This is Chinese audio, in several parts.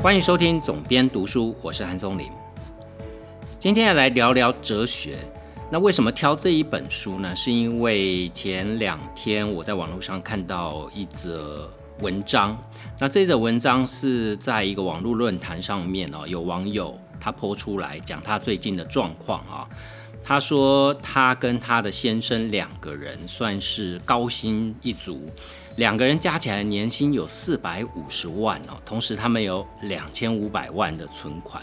欢迎收听总编读书，我是韩松林。今天要来聊聊哲学。那为什么挑这一本书呢？是因为前两天我在网络上看到一则文章。那这则文章是在一个网络论坛上面哦，有网友他泼出来讲他最近的状况啊。他说他跟他的先生两个人算是高薪一族。两个人加起来年薪有四百五十万哦，同时他们有两千五百万的存款。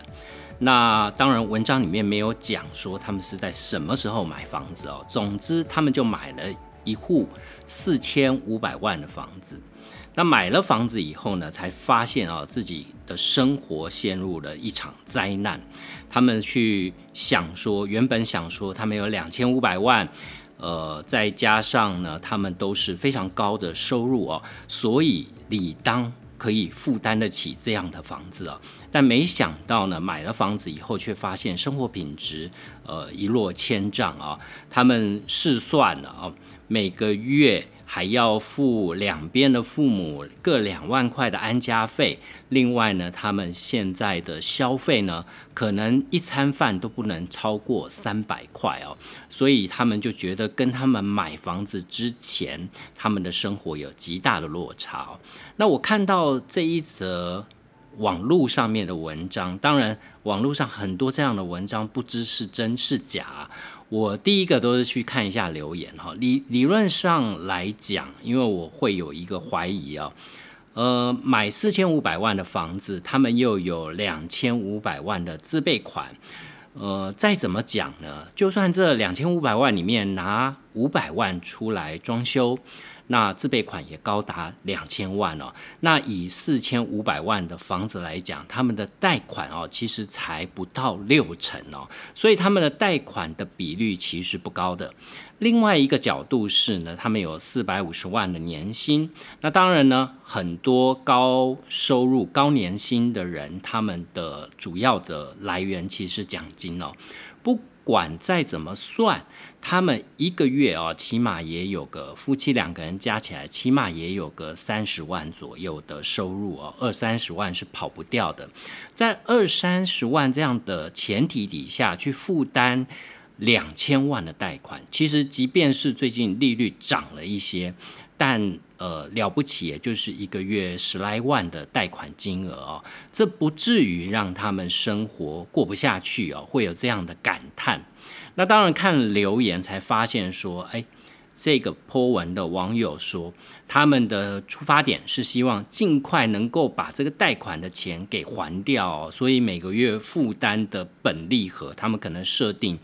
那当然，文章里面没有讲说他们是在什么时候买房子哦。总之，他们就买了一户四千五百万的房子。那买了房子以后呢，才发现啊自己的生活陷入了一场灾难。他们去想说，原本想说他们有两千五百万。呃，再加上呢，他们都是非常高的收入哦，所以理当可以负担得起这样的房子啊。但没想到呢，买了房子以后，却发现生活品质呃一落千丈啊。他们试算了啊，每个月。还要付两边的父母各两万块的安家费，另外呢，他们现在的消费呢，可能一餐饭都不能超过三百块哦，所以他们就觉得跟他们买房子之前，他们的生活有极大的落差。那我看到这一则网络上面的文章，当然网络上很多这样的文章，不知是真是假。我第一个都是去看一下留言哈，理理论上来讲，因为我会有一个怀疑啊，呃，买四千五百万的房子，他们又有两千五百万的自备款，呃，再怎么讲呢，就算这两千五百万里面拿五百万出来装修。那自备款也高达两千万哦。那以四千五百万的房子来讲，他们的贷款哦，其实才不到六成哦，所以他们的贷款的比率其实不高的。另外一个角度是呢，他们有四百五十万的年薪。那当然呢，很多高收入、高年薪的人，他们的主要的来源其实是奖金哦。不管再怎么算。他们一个月哦，起码也有个夫妻两个人加起来，起码也有个三十万左右的收入哦，二三十万是跑不掉的。在二三十万这样的前提底下去负担两千万的贷款，其实即便是最近利率涨了一些，但呃了不起，也就是一个月十来万的贷款金额哦，这不至于让他们生活过不下去哦，会有这样的感叹。那当然看留言才发现说，哎，这个颇文的网友说，他们的出发点是希望尽快能够把这个贷款的钱给还掉，所以每个月负担的本利和他们可能设定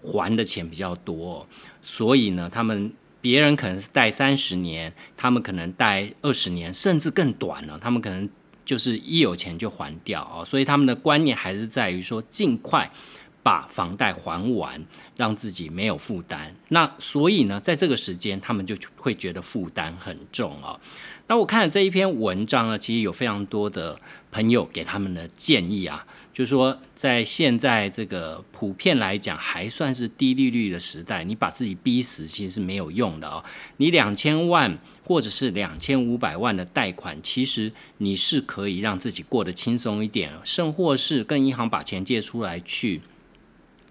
还的钱比较多，所以呢，他们别人可能是贷三十年，他们可能贷二十年，甚至更短了，他们可能就是一有钱就还掉啊，所以他们的观念还是在于说尽快。把房贷还完，让自己没有负担。那所以呢，在这个时间，他们就会觉得负担很重啊。那我看了这一篇文章呢，其实有非常多的朋友给他们的建议啊，就是说，在现在这个普遍来讲还算是低利率的时代，你把自己逼死其实是没有用的哦。你两千万或者是两千五百万的贷款，其实你是可以让自己过得轻松一点，甚或是跟银行把钱借出来去。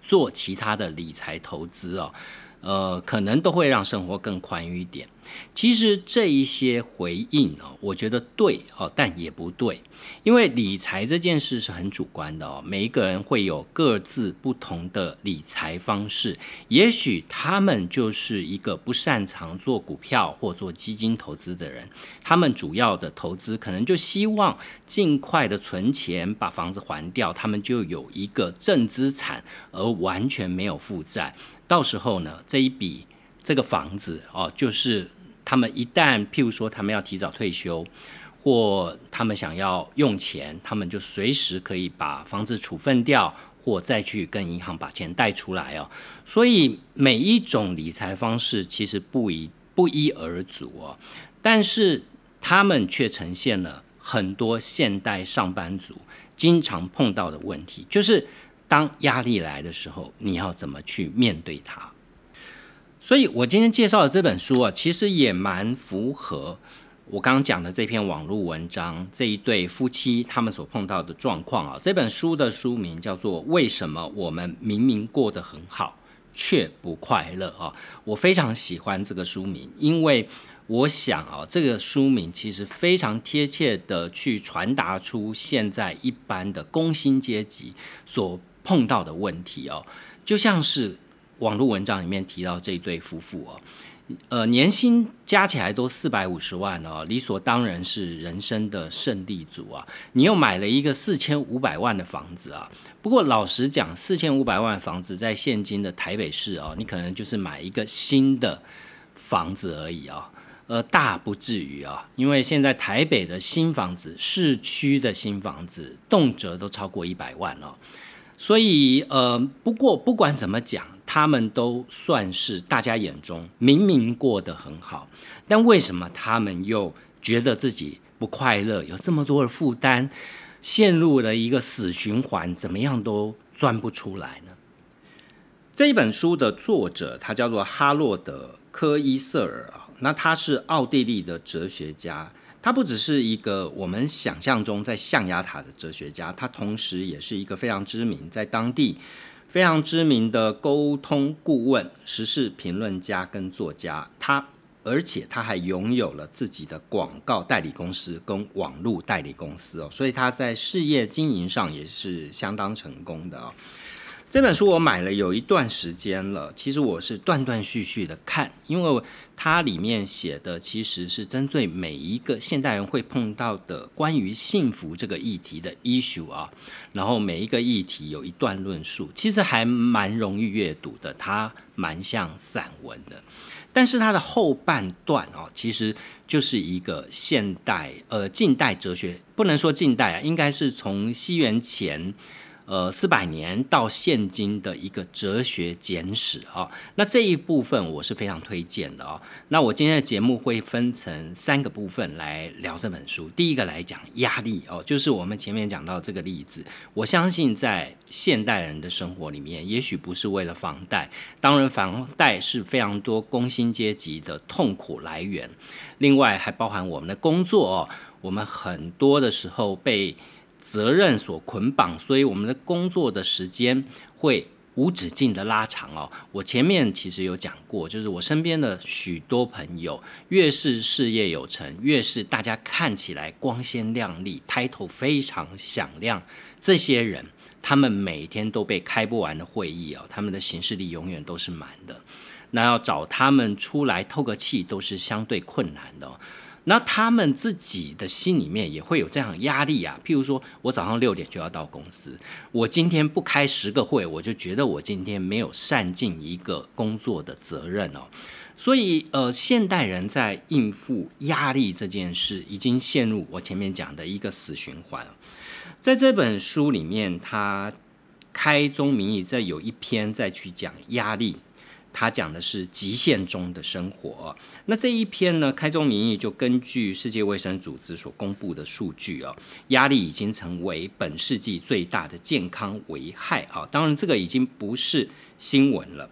做其他的理财投资哦，呃，可能都会让生活更宽裕一点。其实这一些回应哦，我觉得对哦，但也不对，因为理财这件事是很主观的哦，每一个人会有各自不同的理财方式。也许他们就是一个不擅长做股票或做基金投资的人，他们主要的投资可能就希望尽快的存钱，把房子还掉，他们就有一个正资产，而完全没有负债。到时候呢，这一笔。这个房子哦，就是他们一旦譬如说他们要提早退休，或他们想要用钱，他们就随时可以把房子处分掉，或再去跟银行把钱贷出来哦。所以每一种理财方式其实不一不一而足哦，但是他们却呈现了很多现代上班族经常碰到的问题，就是当压力来的时候，你要怎么去面对它？所以，我今天介绍的这本书啊，其实也蛮符合我刚刚讲的这篇网络文章，这一对夫妻他们所碰到的状况啊，这本书的书名叫做《为什么我们明明过得很好却不快乐》啊，我非常喜欢这个书名，因为我想啊，这个书名其实非常贴切的去传达出现在一般的工薪阶级所碰到的问题哦，就像是网络文章里面提到这一对夫妇哦。呃，年薪加起来都四百五十万哦，理所当然是人生的胜利组啊！你又买了一个四千五百万的房子啊。不过老实讲，四千五百万房子在现今的台北市哦，你可能就是买一个新的房子而已啊，呃，大不至于啊，因为现在台北的新房子，市区的新房子，动辄都超过一百万哦。所以，呃，不过不管怎么讲。他们都算是大家眼中明明过得很好，但为什么他们又觉得自己不快乐？有这么多的负担，陷入了一个死循环，怎么样都钻不出来呢？这一本书的作者他叫做哈洛德·科伊瑟尔啊，那他是奥地利的哲学家，他不只是一个我们想象中在象牙塔的哲学家，他同时也是一个非常知名在当地。非常知名的沟通顾问、时事评论家跟作家，他而且他还拥有了自己的广告代理公司跟网络代理公司哦，所以他在事业经营上也是相当成功的哦。这本书我买了有一段时间了，其实我是断断续续的看，因为它里面写的其实是针对每一个现代人会碰到的关于幸福这个议题的 issue 啊，然后每一个议题有一段论述，其实还蛮容易阅读的，它蛮像散文的，但是它的后半段哦，其实就是一个现代呃近代哲学，不能说近代啊，应该是从西元前。呃，四百年到现今的一个哲学简史啊，那这一部分我是非常推荐的哦。那我今天的节目会分成三个部分来聊这本书。第一个来讲压力哦，就是我们前面讲到这个例子，我相信在现代人的生活里面，也许不是为了房贷，当然房贷是非常多工薪阶级的痛苦来源。另外还包含我们的工作哦，我们很多的时候被。责任所捆绑，所以我们的工作的时间会无止境的拉长哦。我前面其实有讲过，就是我身边的许多朋友，越是事业有成，越是大家看起来光鲜亮丽、抬头非常响亮，这些人，他们每天都被开不完的会议哦，他们的行事历永远都是满的，那要找他们出来透个气，都是相对困难的。那他们自己的心里面也会有这样压力啊，譬如说我早上六点就要到公司，我今天不开十个会，我就觉得我今天没有善尽一个工作的责任哦。所以呃，现代人在应付压力这件事，已经陷入我前面讲的一个死循环。在这本书里面，他开宗明义在有一篇再去讲压力。他讲的是极限中的生活。那这一篇呢，开宗明义就根据世界卫生组织所公布的数据哦，压力已经成为本世纪最大的健康危害啊。当然，这个已经不是新闻了。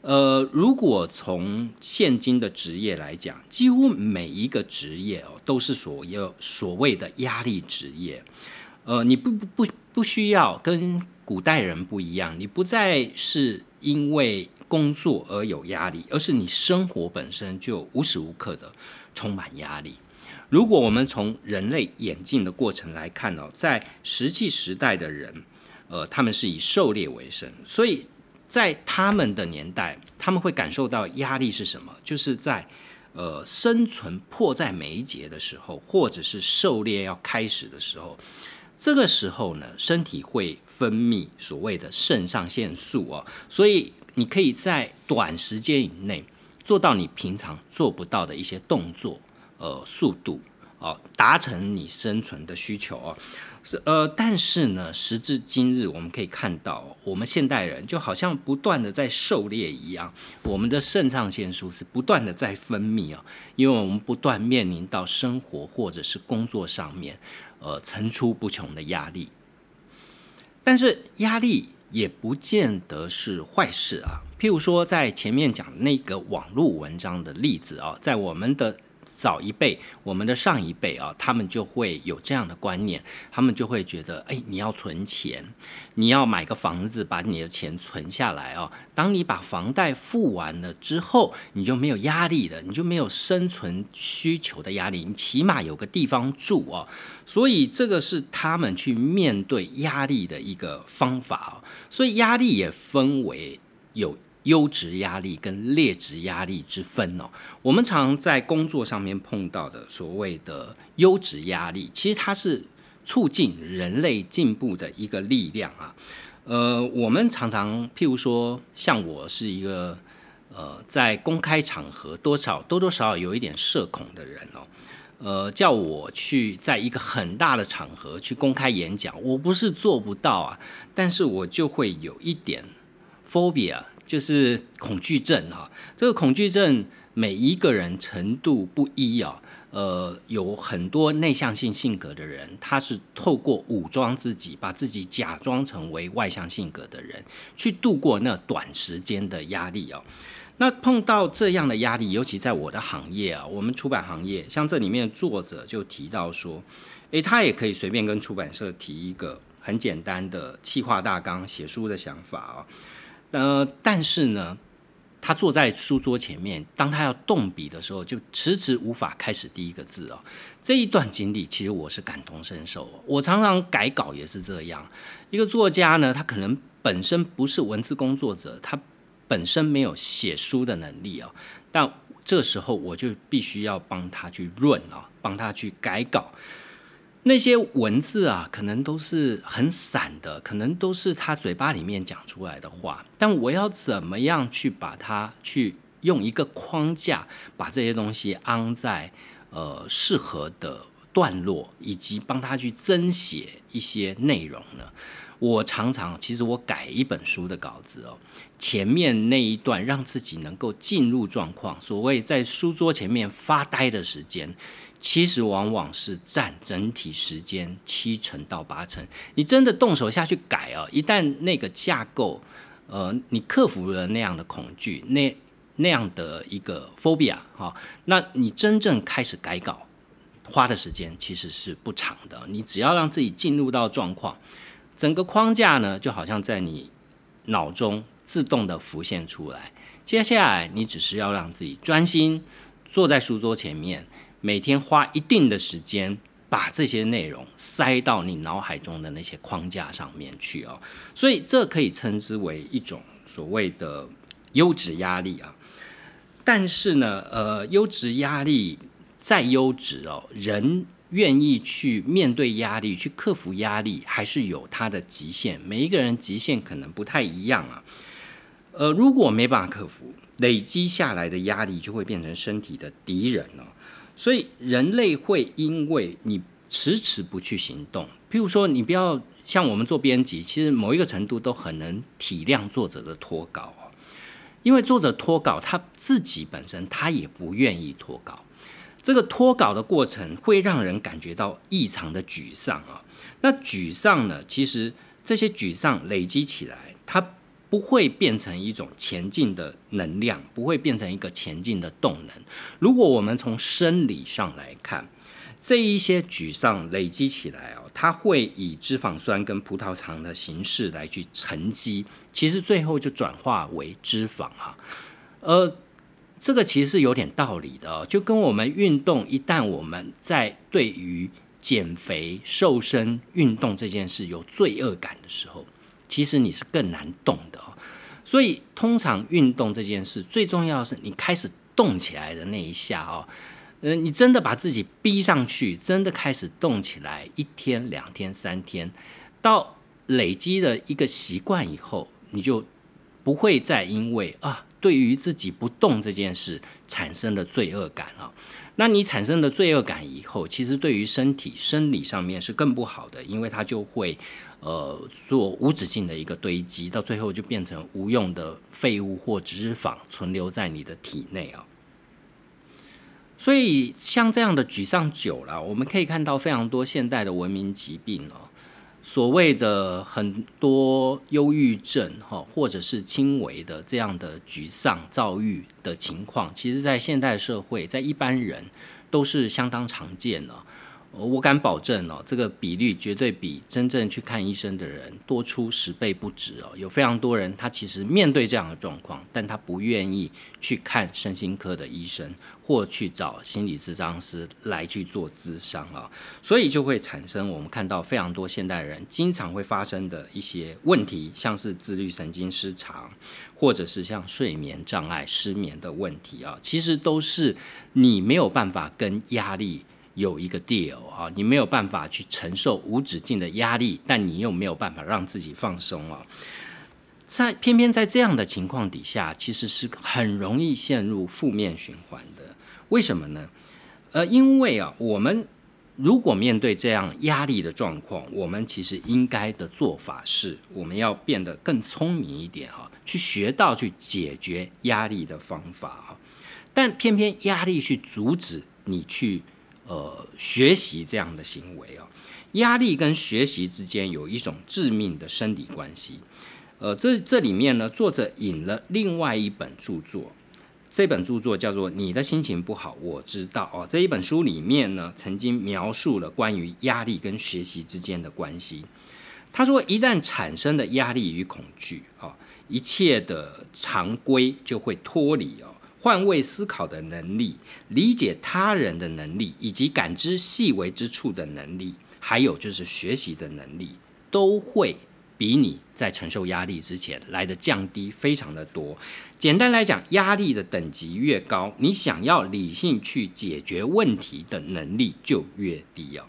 呃，如果从现今的职业来讲，几乎每一个职业哦，都是所有所谓的压力职业。呃，你不不不不需要跟古代人不一样，你不再是因为。工作而有压力，而是你生活本身就无时无刻的充满压力。如果我们从人类演进的过程来看呢，在石器时代的人，呃，他们是以狩猎为生，所以在他们的年代，他们会感受到压力是什么？就是在呃生存迫在眉睫的时候，或者是狩猎要开始的时候，这个时候呢，身体会分泌所谓的肾上腺素哦，所以。你可以在短时间以内做到你平常做不到的一些动作，呃，速度哦，达成你生存的需求哦，是呃，但是呢，时至今日，我们可以看到，我们现代人就好像不断的在狩猎一样，我们的肾上腺素是不断的在分泌啊，因为我们不断面临到生活或者是工作上面，呃，层出不穷的压力，但是压力。也不见得是坏事啊。譬如说，在前面讲那个网络文章的例子啊，在我们的早一辈，我们的上一辈啊，他们就会有这样的观念，他们就会觉得，哎，你要存钱，你要买个房子，把你的钱存下来哦。当你把房贷付完了之后，你就没有压力了，你就没有生存需求的压力，你起码有个地方住哦。所以这个是他们去面对压力的一个方法哦。所以压力也分为有。优质压力跟劣质压力之分哦，我们常在工作上面碰到的所谓的优质压力，其实它是促进人类进步的一个力量啊。呃，我们常常譬如说，像我是一个呃，在公开场合多少多多少少有一点社恐的人哦，呃，叫我去在一个很大的场合去公开演讲，我不是做不到啊，但是我就会有一点 phobia。就是恐惧症哈，这个恐惧症每一个人程度不一啊，呃，有很多内向性性格的人，他是透过武装自己，把自己假装成为外向性格的人，去度过那短时间的压力哦。那碰到这样的压力，尤其在我的行业啊，我们出版行业，像这里面作者就提到说，诶，他也可以随便跟出版社提一个很简单的企划大纲、写书的想法啊。呃，但是呢，他坐在书桌前面，当他要动笔的时候，就迟迟无法开始第一个字哦。这一段经历，其实我是感同身受。我常常改稿也是这样。一个作家呢，他可能本身不是文字工作者，他本身没有写书的能力哦。但这时候我就必须要帮他去润啊，帮他去改稿。那些文字啊，可能都是很散的，可能都是他嘴巴里面讲出来的话。但我要怎么样去把它去用一个框架，把这些东西安在呃适合的段落，以及帮他去增写一些内容呢？我常常其实我改一本书的稿子哦，前面那一段让自己能够进入状况，所谓在书桌前面发呆的时间。其实往往是占整体时间七成到八成。你真的动手下去改啊，一旦那个架构，呃，你克服了那样的恐惧，那那样的一个 phobia 哈，那你真正开始改稿，花的时间其实是不长的。你只要让自己进入到状况，整个框架呢，就好像在你脑中自动的浮现出来。接下来你只是要让自己专心坐在书桌前面。每天花一定的时间，把这些内容塞到你脑海中的那些框架上面去哦，所以这可以称之为一种所谓的优质压力啊。但是呢，呃，优质压力再优质哦，人愿意去面对压力、去克服压力，还是有它的极限。每一个人极限可能不太一样啊。呃，如果没办法克服，累积下来的压力就会变成身体的敌人哦。所以人类会因为你迟迟不去行动，譬如说你不要像我们做编辑，其实某一个程度都很能体谅作者的脱稿哦，因为作者脱稿他自己本身他也不愿意脱稿，这个脱稿的过程会让人感觉到异常的沮丧啊。那沮丧呢，其实这些沮丧累积起来，它。不会变成一种前进的能量，不会变成一个前进的动能。如果我们从生理上来看，这一些沮丧累积起来哦，它会以脂肪酸跟葡萄糖的形式来去沉积，其实最后就转化为脂肪啊。呃，这个其实是有点道理的哦，就跟我们运动，一旦我们在对于减肥、瘦身、运动这件事有罪恶感的时候。其实你是更难动的哦，所以通常运动这件事最重要的是你开始动起来的那一下哦，呃，你真的把自己逼上去，真的开始动起来，一天、两天、三天，到累积的一个习惯以后，你就不会再因为啊，对于自己不动这件事产生了罪恶感了。那你产生了罪恶感以后，其实对于身体生理上面是更不好的，因为它就会呃做无止境的一个堆积，到最后就变成无用的废物或脂肪存留在你的体内啊。所以像这样的沮丧久了，我们可以看到非常多现代的文明疾病哦。所谓的很多忧郁症哈，或者是轻微的这样的沮丧、躁郁的情况，其实在现代社会，在一般人都是相当常见的。我敢保证哦，这个比率绝对比真正去看医生的人多出十倍不止哦。有非常多人，他其实面对这样的状况，但他不愿意去看身心科的医生，或去找心理咨商师来去做咨商啊，所以就会产生我们看到非常多现代人经常会发生的一些问题，像是自律神经失常，或者是像睡眠障碍、失眠的问题啊，其实都是你没有办法跟压力。有一个 deal 啊，你没有办法去承受无止境的压力，但你又没有办法让自己放松啊。在偏偏在这样的情况底下，其实是很容易陷入负面循环的。为什么呢？呃，因为啊，我们如果面对这样压力的状况，我们其实应该的做法是，我们要变得更聪明一点啊，去学到去解决压力的方法啊。但偏偏压力去阻止你去。呃，学习这样的行为哦，压力跟学习之间有一种致命的生理关系。呃，这这里面呢，作者引了另外一本著作，这本著作叫做《你的心情不好，我知道》哦。这一本书里面呢，曾经描述了关于压力跟学习之间的关系。他说，一旦产生的压力与恐惧啊，一切的常规就会脱离哦。换位思考的能力、理解他人的能力，以及感知细微之处的能力，还有就是学习的能力，都会比你在承受压力之前来的降低非常的多。简单来讲，压力的等级越高，你想要理性去解决问题的能力就越低啊。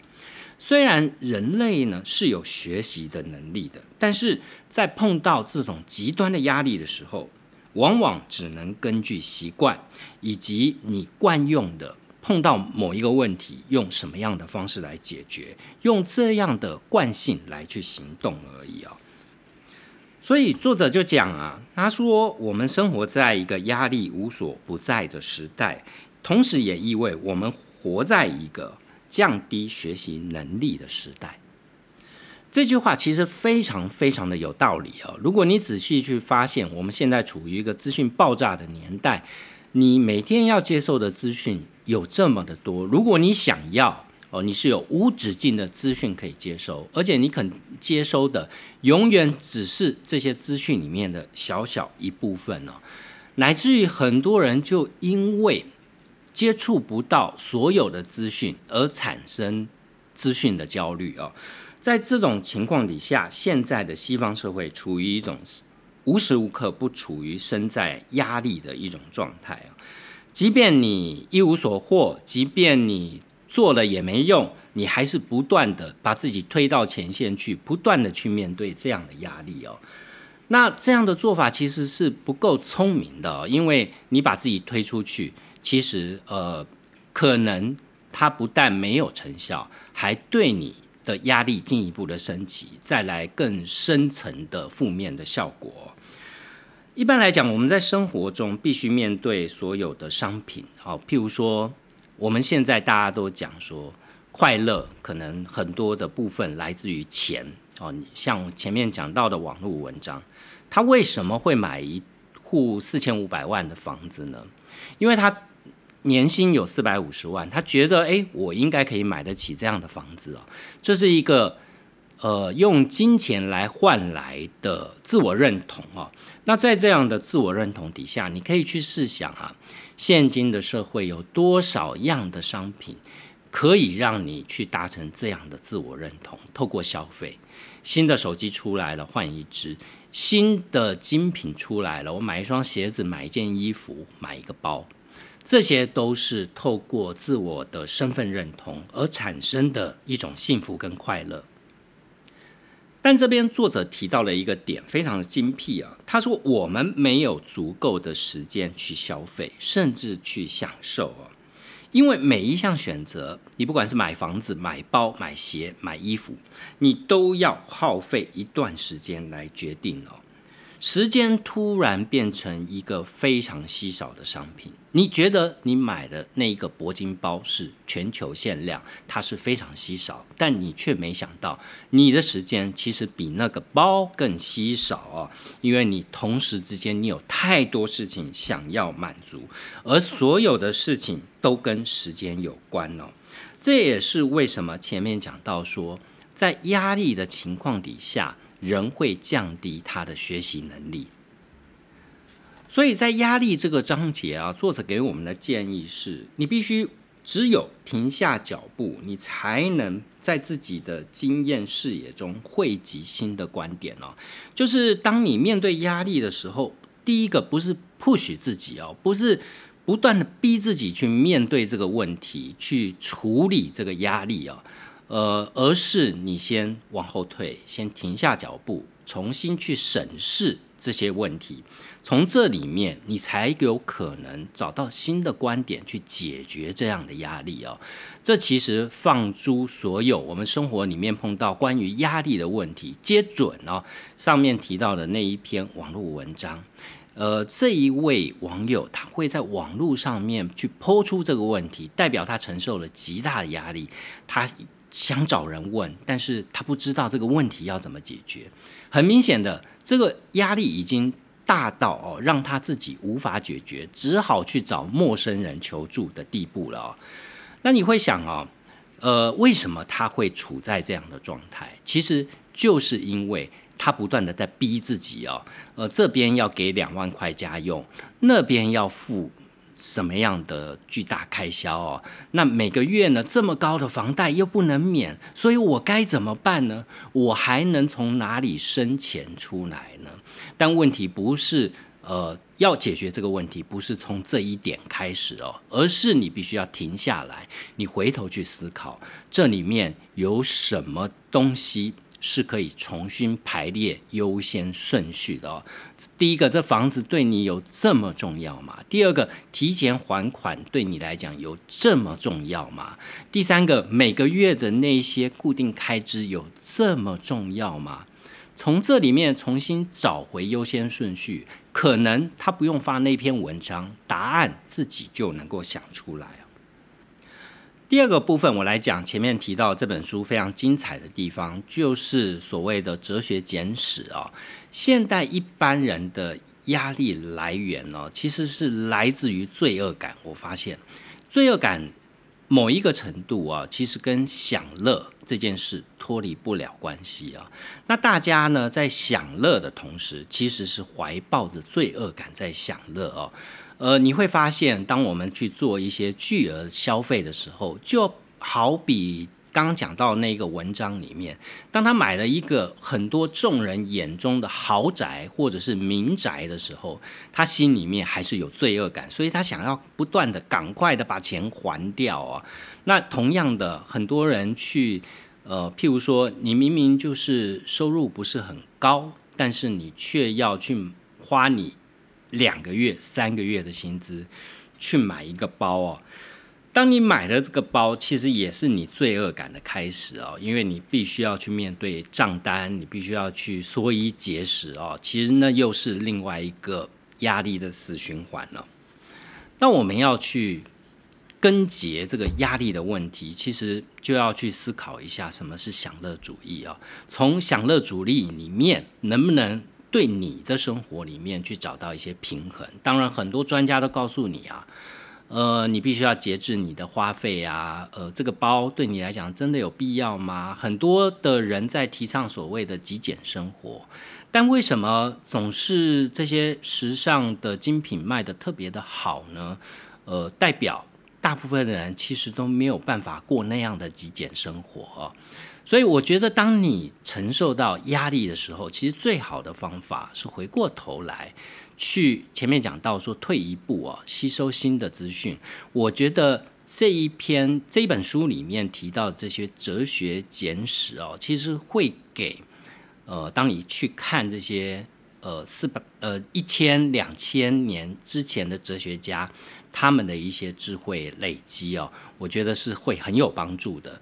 虽然人类呢是有学习的能力的，但是在碰到这种极端的压力的时候，往往只能根据习惯以及你惯用的碰到某一个问题，用什么样的方式来解决，用这样的惯性来去行动而已啊。所以作者就讲啊，他说我们生活在一个压力无所不在的时代，同时也意味我们活在一个降低学习能力的时代。这句话其实非常非常的有道理哦。如果你仔细去发现，我们现在处于一个资讯爆炸的年代，你每天要接受的资讯有这么的多。如果你想要哦，你是有无止境的资讯可以接收，而且你肯接收的永远只是这些资讯里面的小小一部分哦，乃至于很多人就因为接触不到所有的资讯而产生资讯的焦虑啊。在这种情况底下，现在的西方社会处于一种无时无刻不处于身在压力的一种状态啊。即便你一无所获，即便你做了也没用，你还是不断的把自己推到前线去，不断的去面对这样的压力哦。那这样的做法其实是不够聪明的，因为你把自己推出去，其实呃，可能它不但没有成效，还对你。的压力进一步的升级，再来更深层的负面的效果。一般来讲，我们在生活中必须面对所有的商品，好，譬如说，我们现在大家都讲说，快乐可能很多的部分来自于钱哦。你像前面讲到的网络文章，他为什么会买一户四千五百万的房子呢？因为他。年薪有四百五十万，他觉得哎，我应该可以买得起这样的房子哦。这是一个呃用金钱来换来的自我认同哦。那在这样的自我认同底下，你可以去试想啊，现今的社会有多少样的商品可以让你去达成这样的自我认同？透过消费，新的手机出来了，换一只；新的精品出来了，我买一双鞋子，买一件衣服，买一个包。这些都是透过自我的身份认同而产生的一种幸福跟快乐。但这边作者提到了一个点，非常的精辟啊。他说：“我们没有足够的时间去消费，甚至去享受啊，因为每一项选择，你不管是买房子、买包、买鞋、买衣服，你都要耗费一段时间来决定哦。”时间突然变成一个非常稀少的商品。你觉得你买的那一个铂金包是全球限量，它是非常稀少，但你却没想到，你的时间其实比那个包更稀少哦，因为你同时之间你有太多事情想要满足，而所有的事情都跟时间有关哦。这也是为什么前面讲到说，在压力的情况底下。人会降低他的学习能力，所以在压力这个章节啊，作者给我们的建议是：你必须只有停下脚步，你才能在自己的经验视野中汇集新的观点哦。就是当你面对压力的时候，第一个不是 push 自己哦，不是不断的逼自己去面对这个问题，去处理这个压力哦。呃，而是你先往后退，先停下脚步，重新去审视这些问题，从这里面你才有可能找到新的观点去解决这样的压力哦。这其实放诸所有我们生活里面碰到关于压力的问题，皆准哦。上面提到的那一篇网络文章，呃，这一位网友他会在网络上面去抛出这个问题，代表他承受了极大的压力，他。想找人问，但是他不知道这个问题要怎么解决。很明显的，这个压力已经大到哦，让他自己无法解决，只好去找陌生人求助的地步了哦。那你会想哦，呃，为什么他会处在这样的状态？其实就是因为他不断的在逼自己哦，呃，这边要给两万块家用，那边要付。什么样的巨大开销哦？那每个月呢？这么高的房贷又不能免，所以我该怎么办呢？我还能从哪里生钱出来呢？但问题不是，呃，要解决这个问题不是从这一点开始哦，而是你必须要停下来，你回头去思考，这里面有什么东西。是可以重新排列优先顺序的哦。第一个，这房子对你有这么重要吗？第二个，提前还款对你来讲有这么重要吗？第三个，每个月的那些固定开支有这么重要吗？从这里面重新找回优先顺序，可能他不用发那篇文章，答案自己就能够想出来。第二个部分，我来讲前面提到这本书非常精彩的地方，就是所谓的哲学简史啊。现代一般人的压力来源呢，其实是来自于罪恶感。我发现罪恶感某一个程度啊，其实跟享乐这件事脱离不了关系啊。那大家呢，在享乐的同时，其实是怀抱着罪恶感在享乐哦。呃，你会发现，当我们去做一些巨额消费的时候，就好比刚刚讲到那个文章里面，当他买了一个很多众人眼中的豪宅或者是民宅的时候，他心里面还是有罪恶感，所以他想要不断的赶快的把钱还掉啊。那同样的，很多人去，呃，譬如说，你明明就是收入不是很高，但是你却要去花你。两个月、三个月的薪资去买一个包哦，当你买了这个包，其实也是你罪恶感的开始哦，因为你必须要去面对账单，你必须要去缩衣节食哦，其实那又是另外一个压力的死循环了。那我们要去根结这个压力的问题，其实就要去思考一下什么是享乐主义啊？从享乐主义里面能不能？对你的生活里面去找到一些平衡，当然很多专家都告诉你啊，呃，你必须要节制你的花费啊，呃，这个包对你来讲真的有必要吗？很多的人在提倡所谓的极简生活，但为什么总是这些时尚的精品卖的特别的好呢？呃，代表大部分的人其实都没有办法过那样的极简生活。所以我觉得，当你承受到压力的时候，其实最好的方法是回过头来，去前面讲到说退一步哦，吸收新的资讯。我觉得这一篇这一本书里面提到这些哲学简史哦，其实会给呃，当你去看这些呃四百呃一千两千年之前的哲学家他们的一些智慧累积哦，我觉得是会很有帮助的。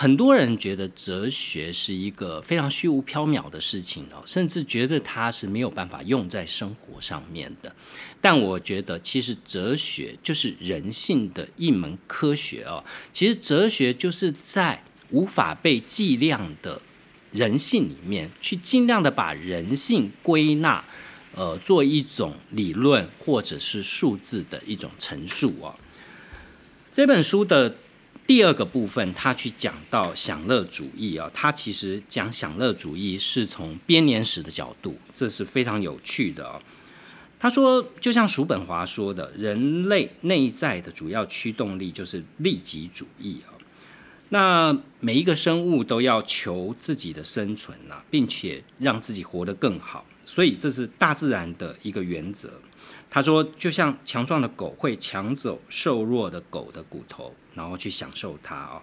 很多人觉得哲学是一个非常虚无缥缈的事情哦，甚至觉得它是没有办法用在生活上面的。但我觉得，其实哲学就是人性的一门科学哦。其实哲学就是在无法被计量的人性里面，去尽量的把人性归纳，呃，做一种理论或者是数字的一种陈述哦。这本书的。第二个部分，他去讲到享乐主义啊，他其实讲享乐主义是从编年史的角度，这是非常有趣的啊。他说，就像叔本华说的，人类内在的主要驱动力就是利己主义啊。那每一个生物都要求自己的生存啊，并且让自己活得更好，所以这是大自然的一个原则。他说，就像强壮的狗会抢走瘦弱的狗的骨头。然后去享受它啊，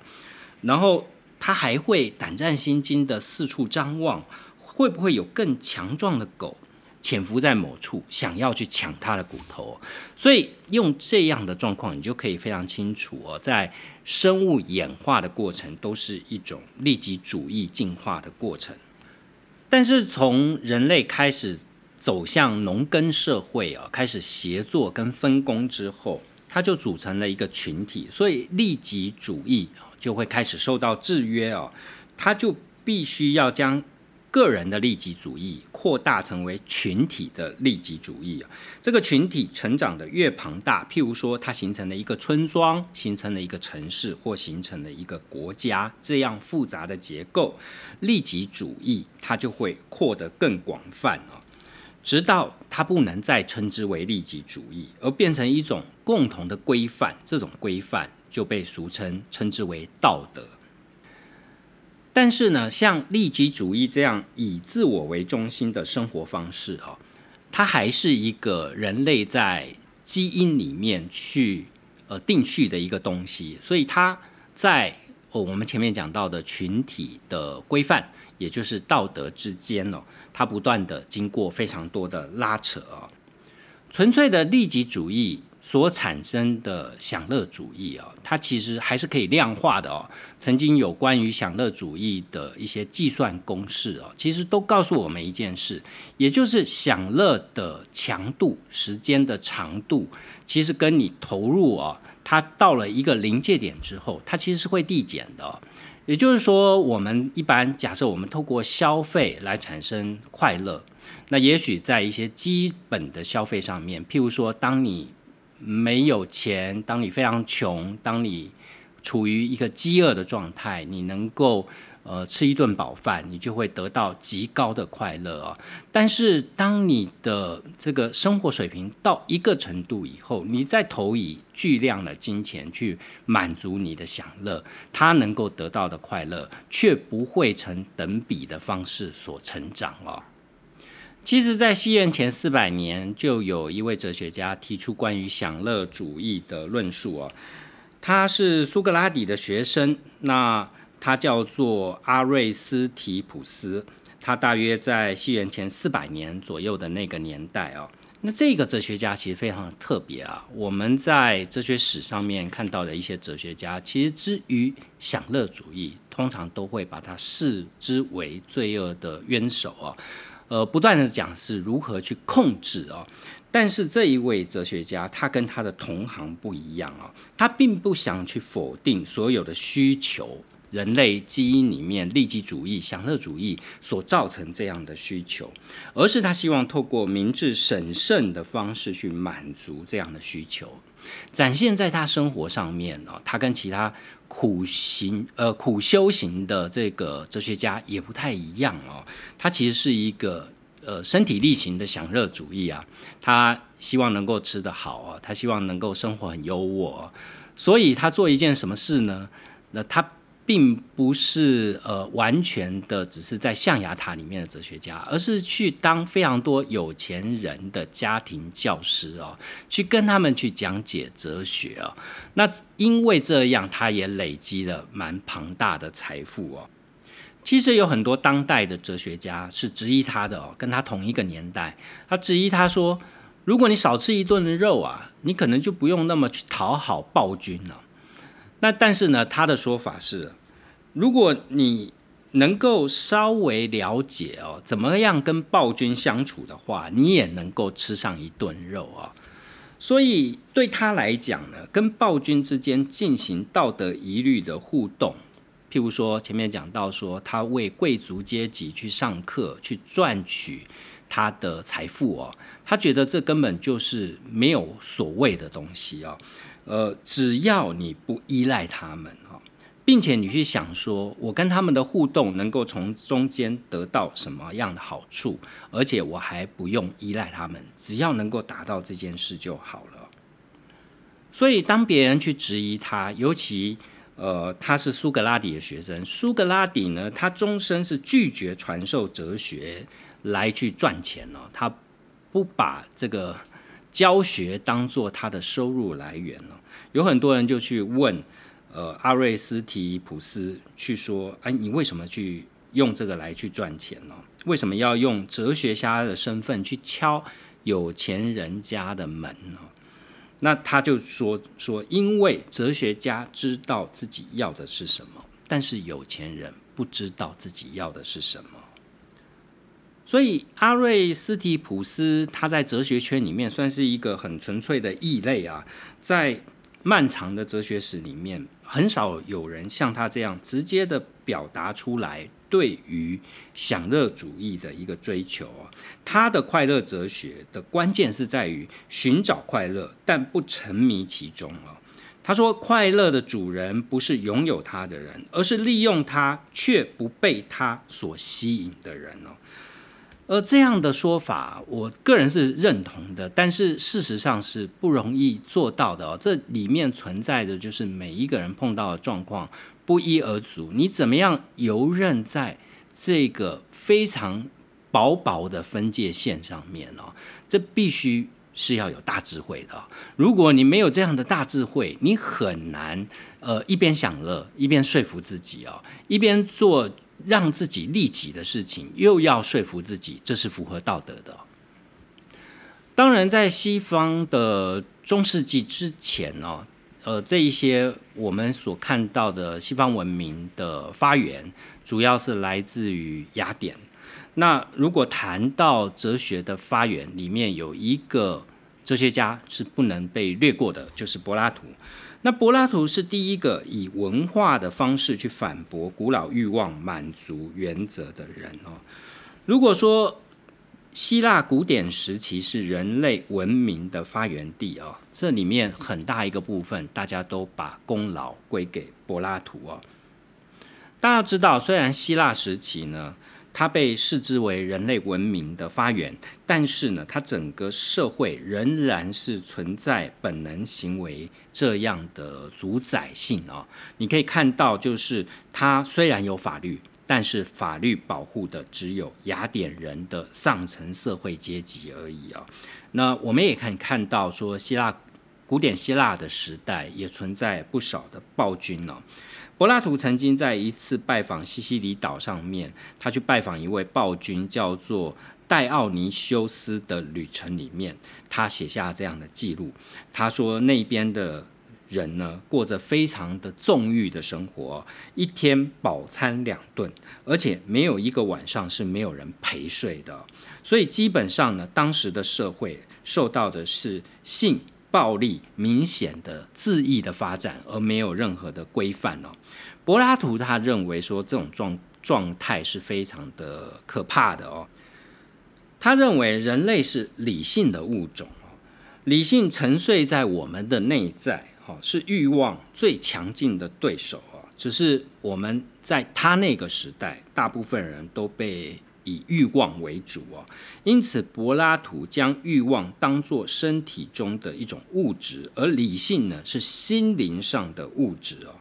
然后它还会胆战心惊的四处张望，会不会有更强壮的狗潜伏在某处，想要去抢它的骨头？所以用这样的状况，你就可以非常清楚哦，在生物演化的过程都是一种利己主义进化的过程。但是从人类开始走向农耕社会啊，开始协作跟分工之后。它就组成了一个群体，所以利己主义就会开始受到制约哦。它就必须要将个人的利己主义扩大成为群体的利己主义啊。这个群体成长的越庞大，譬如说它形成了一个村庄，形成了一个城市，或形成了一个国家，这样复杂的结构，利己主义它就会扩得更广泛啊。直到它不能再称之为利己主义，而变成一种共同的规范，这种规范就被俗称称之为道德。但是呢，像利己主义这样以自我为中心的生活方式啊，它还是一个人类在基因里面去呃定序的一个东西，所以它在哦我们前面讲到的群体的规范，也就是道德之间哦。它不断的经过非常多的拉扯哦，纯粹的利己主义所产生的享乐主义啊，它其实还是可以量化的哦。曾经有关于享乐主义的一些计算公式哦，其实都告诉我们一件事，也就是享乐的强度、时间的长度，其实跟你投入啊，它到了一个临界点之后，它其实是会递减的。也就是说，我们一般假设我们透过消费来产生快乐，那也许在一些基本的消费上面，譬如说，当你没有钱，当你非常穷，当你处于一个饥饿的状态，你能够。呃，吃一顿饱饭，你就会得到极高的快乐啊！但是，当你的这个生活水平到一个程度以后，你再投以巨量的金钱去满足你的享乐，他能够得到的快乐却不会成等比的方式所成长哦。其实，在西元前四百年，就有一位哲学家提出关于享乐主义的论述哦，他是苏格拉底的学生，那。他叫做阿瑞斯提普斯，他大约在西元前四百年左右的那个年代哦。那这个哲学家其实非常的特别啊。我们在哲学史上面看到的一些哲学家，其实之于享乐主义，通常都会把他视之为罪恶的冤首啊。呃，不断的讲是如何去控制啊。但是这一位哲学家，他跟他的同行不一样啊，他并不想去否定所有的需求。人类基因里面利己主义、享乐主义所造成这样的需求，而是他希望透过明智审慎的方式去满足这样的需求，展现在他生活上面哦。他跟其他苦行呃苦修行的这个哲学家也不太一样哦。他其实是一个呃身体力行的享乐主义啊。他希望能够吃得好啊，他希望能够生活很优渥，所以他做一件什么事呢？那他。并不是呃完全的只是在象牙塔里面的哲学家，而是去当非常多有钱人的家庭教师哦，去跟他们去讲解哲学哦。那因为这样，他也累积了蛮庞大的财富哦。其实有很多当代的哲学家是质疑他的哦，跟他同一个年代，他质疑他说，如果你少吃一顿肉啊，你可能就不用那么去讨好暴君了。那但是呢，他的说法是，如果你能够稍微了解哦，怎么样跟暴君相处的话，你也能够吃上一顿肉啊。所以对他来讲呢，跟暴君之间进行道德疑虑的互动，譬如说前面讲到说，他为贵族阶级去上课，去赚取他的财富哦，他觉得这根本就是没有所谓的东西哦。呃，只要你不依赖他们哈，并且你去想说，我跟他们的互动能够从中间得到什么样的好处，而且我还不用依赖他们，只要能够达到这件事就好了。所以，当别人去质疑他，尤其呃，他是苏格拉底的学生，苏格拉底呢，他终身是拒绝传授哲学来去赚钱哦，他不把这个。教学当做他的收入来源了，有很多人就去问，呃，阿瑞斯提普斯去说，哎，你为什么去用这个来去赚钱呢？为什么要用哲学家的身份去敲有钱人家的门呢？那他就说说，因为哲学家知道自己要的是什么，但是有钱人不知道自己要的是什么。所以阿瑞斯提普斯他在哲学圈里面算是一个很纯粹的异类啊，在漫长的哲学史里面，很少有人像他这样直接的表达出来对于享乐主义的一个追求。他的快乐哲学的关键是在于寻找快乐，但不沉迷其中啊。他说，快乐的主人不是拥有它的人，而是利用它却不被它所吸引的人哦。而这样的说法，我个人是认同的，但是事实上是不容易做到的哦。这里面存在的就是每一个人碰到的状况不一而足，你怎么样游刃在这个非常薄薄的分界线上面哦？这必须是要有大智慧的。如果你没有这样的大智慧，你很难呃一边享乐一边说服自己哦，一边做。让自己利己的事情，又要说服自己，这是符合道德的。当然，在西方的中世纪之前哦，呃，这一些我们所看到的西方文明的发源，主要是来自于雅典。那如果谈到哲学的发源，里面有一个哲学家是不能被略过的，就是柏拉图。那柏拉图是第一个以文化的方式去反驳古老欲望满足原则的人哦。如果说希腊古典时期是人类文明的发源地哦，这里面很大一个部分，大家都把功劳归给柏拉图哦。大家知道，虽然希腊时期呢。它被视之为人类文明的发源，但是呢，它整个社会仍然是存在本能行为这样的主宰性啊。你可以看到，就是它虽然有法律，但是法律保护的只有雅典人的上层社会阶级而已啊。那我们也可以看到，说希腊古典希腊的时代也存在不少的暴君呢。柏拉图曾经在一次拜访西西里岛上面，他去拜访一位暴君，叫做戴奥尼修斯的旅程里面，他写下这样的记录。他说那边的人呢，过着非常的纵欲的生活，一天饱餐两顿，而且没有一个晚上是没有人陪睡的。所以基本上呢，当时的社会受到的是性。暴力明显的恣意的发展，而没有任何的规范哦。柏拉图他认为说这种状状态是非常的可怕的哦。他认为人类是理性的物种哦，理性沉睡在我们的内在，哈，是欲望最强劲的对手哦。只是我们在他那个时代，大部分人都被。以欲望为主哦，因此柏拉图将欲望当作身体中的一种物质，而理性呢是心灵上的物质哦。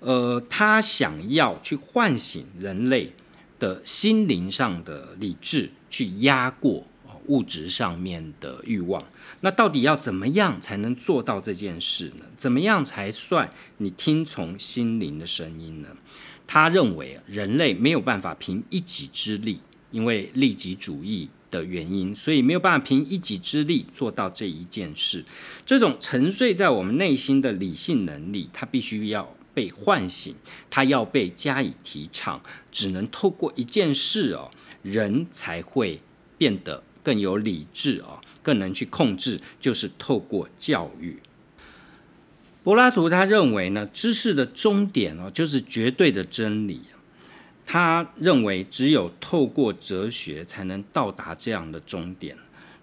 呃，他想要去唤醒人类的心灵上的理智，去压过物质上面的欲望。那到底要怎么样才能做到这件事呢？怎么样才算你听从心灵的声音呢？他认为人类没有办法凭一己之力，因为利己主义的原因，所以没有办法凭一己之力做到这一件事。这种沉睡在我们内心的理性能力，它必须要被唤醒，它要被加以提倡。只能透过一件事哦，人才会变得更有理智哦，更能去控制，就是透过教育。柏拉图他认为呢，知识的终点哦，就是绝对的真理。他认为只有透过哲学才能到达这样的终点。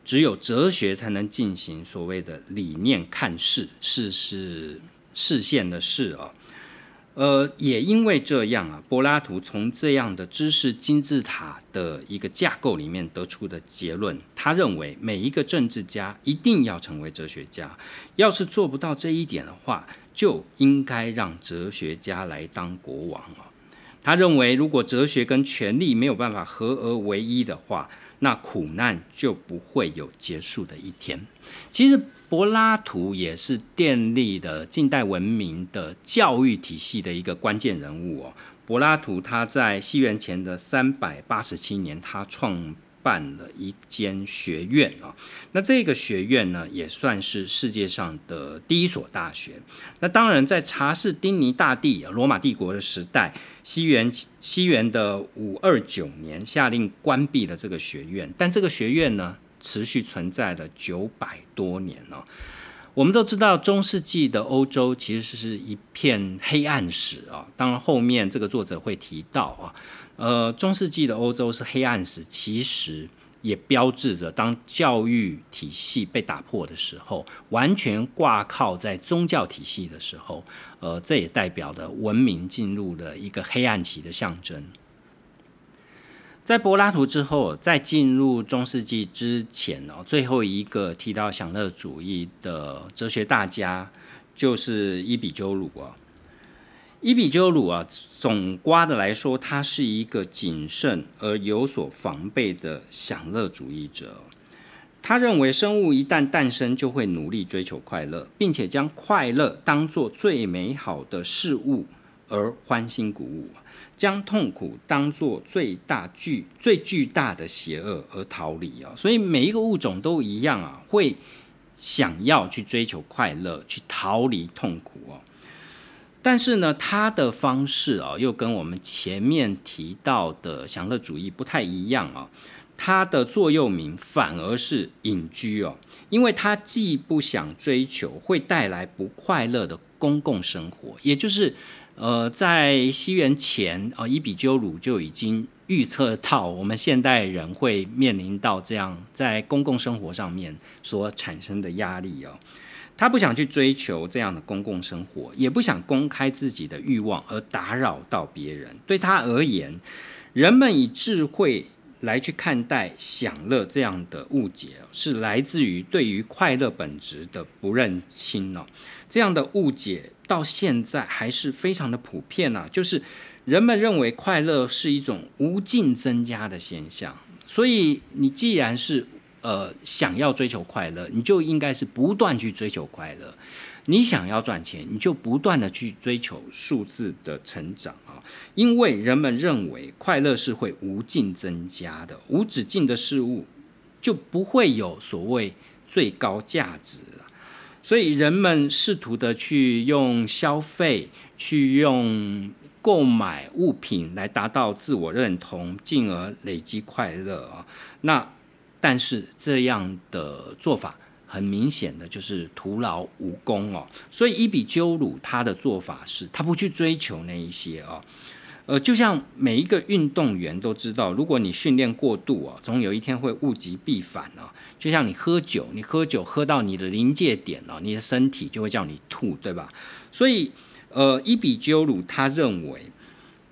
只有哲学才能进行所谓的理念看事，事是视线的事啊。呃，也因为这样啊，柏拉图从这样的知识金字塔的一个架构里面得出的结论，他认为每一个政治家一定要成为哲学家。要是做不到这一点的话，就应该让哲学家来当国王啊。他认为，如果哲学跟权力没有办法合而为一的话，那苦难就不会有结束的一天。其实柏拉图也是建立的近代文明的教育体系的一个关键人物哦。柏拉图他在西元前的三百八十七年，他创。办了一间学院啊，那这个学院呢，也算是世界上的第一所大学。那当然，在查士丁尼大帝罗马帝国的时代，西元西元的五二九年，下令关闭了这个学院。但这个学院呢，持续存在了九百多年了。我们都知道，中世纪的欧洲其实是一片黑暗史啊。当然，后面这个作者会提到啊。呃，中世纪的欧洲是黑暗史，其实也标志着当教育体系被打破的时候，完全挂靠在宗教体系的时候，呃，这也代表了文明进入了一个黑暗期的象征。在柏拉图之后，在进入中世纪之前呢，最后一个提到享乐主义的哲学大家就是伊比鸠鲁啊。伊比鸠鲁啊，总瓜的来说，他是一个谨慎而有所防备的享乐主义者。他认为，生物一旦诞生，就会努力追求快乐，并且将快乐当作最美好的事物而欢欣鼓舞，将痛苦当作最大巨最巨大的邪恶而逃离啊。所以，每一个物种都一样啊，会想要去追求快乐，去逃离痛苦哦。但是呢，他的方式啊，又跟我们前面提到的享乐主义不太一样啊。他的座右铭反而是隐居哦，因为他既不想追求会带来不快乐的公共生活，也就是呃，在西元前啊，伊比鸠鲁就已经预测到我们现代人会面临到这样在公共生活上面所产生的压力哦。他不想去追求这样的公共生活，也不想公开自己的欲望而打扰到别人。对他而言，人们以智慧来去看待享乐这样的误解，是来自于对于快乐本质的不认清哦。这样的误解到现在还是非常的普遍啊，就是人们认为快乐是一种无尽增加的现象。所以，你既然是呃，想要追求快乐，你就应该是不断去追求快乐。你想要赚钱，你就不断的去追求数字的成长啊。因为人们认为快乐是会无尽增加的，无止境的事物就不会有所谓最高价值。所以人们试图的去用消费、去用购买物品来达到自我认同，进而累积快乐啊。那但是这样的做法很明显的就是徒劳无功哦，所以伊比鸠鲁他的做法是他不去追求那一些哦，呃，就像每一个运动员都知道，如果你训练过度哦，总有一天会物极必反啊。就像你喝酒，你喝酒喝到你的临界点了，你的身体就会叫你吐，对吧？所以，呃，伊比鸠鲁他认为，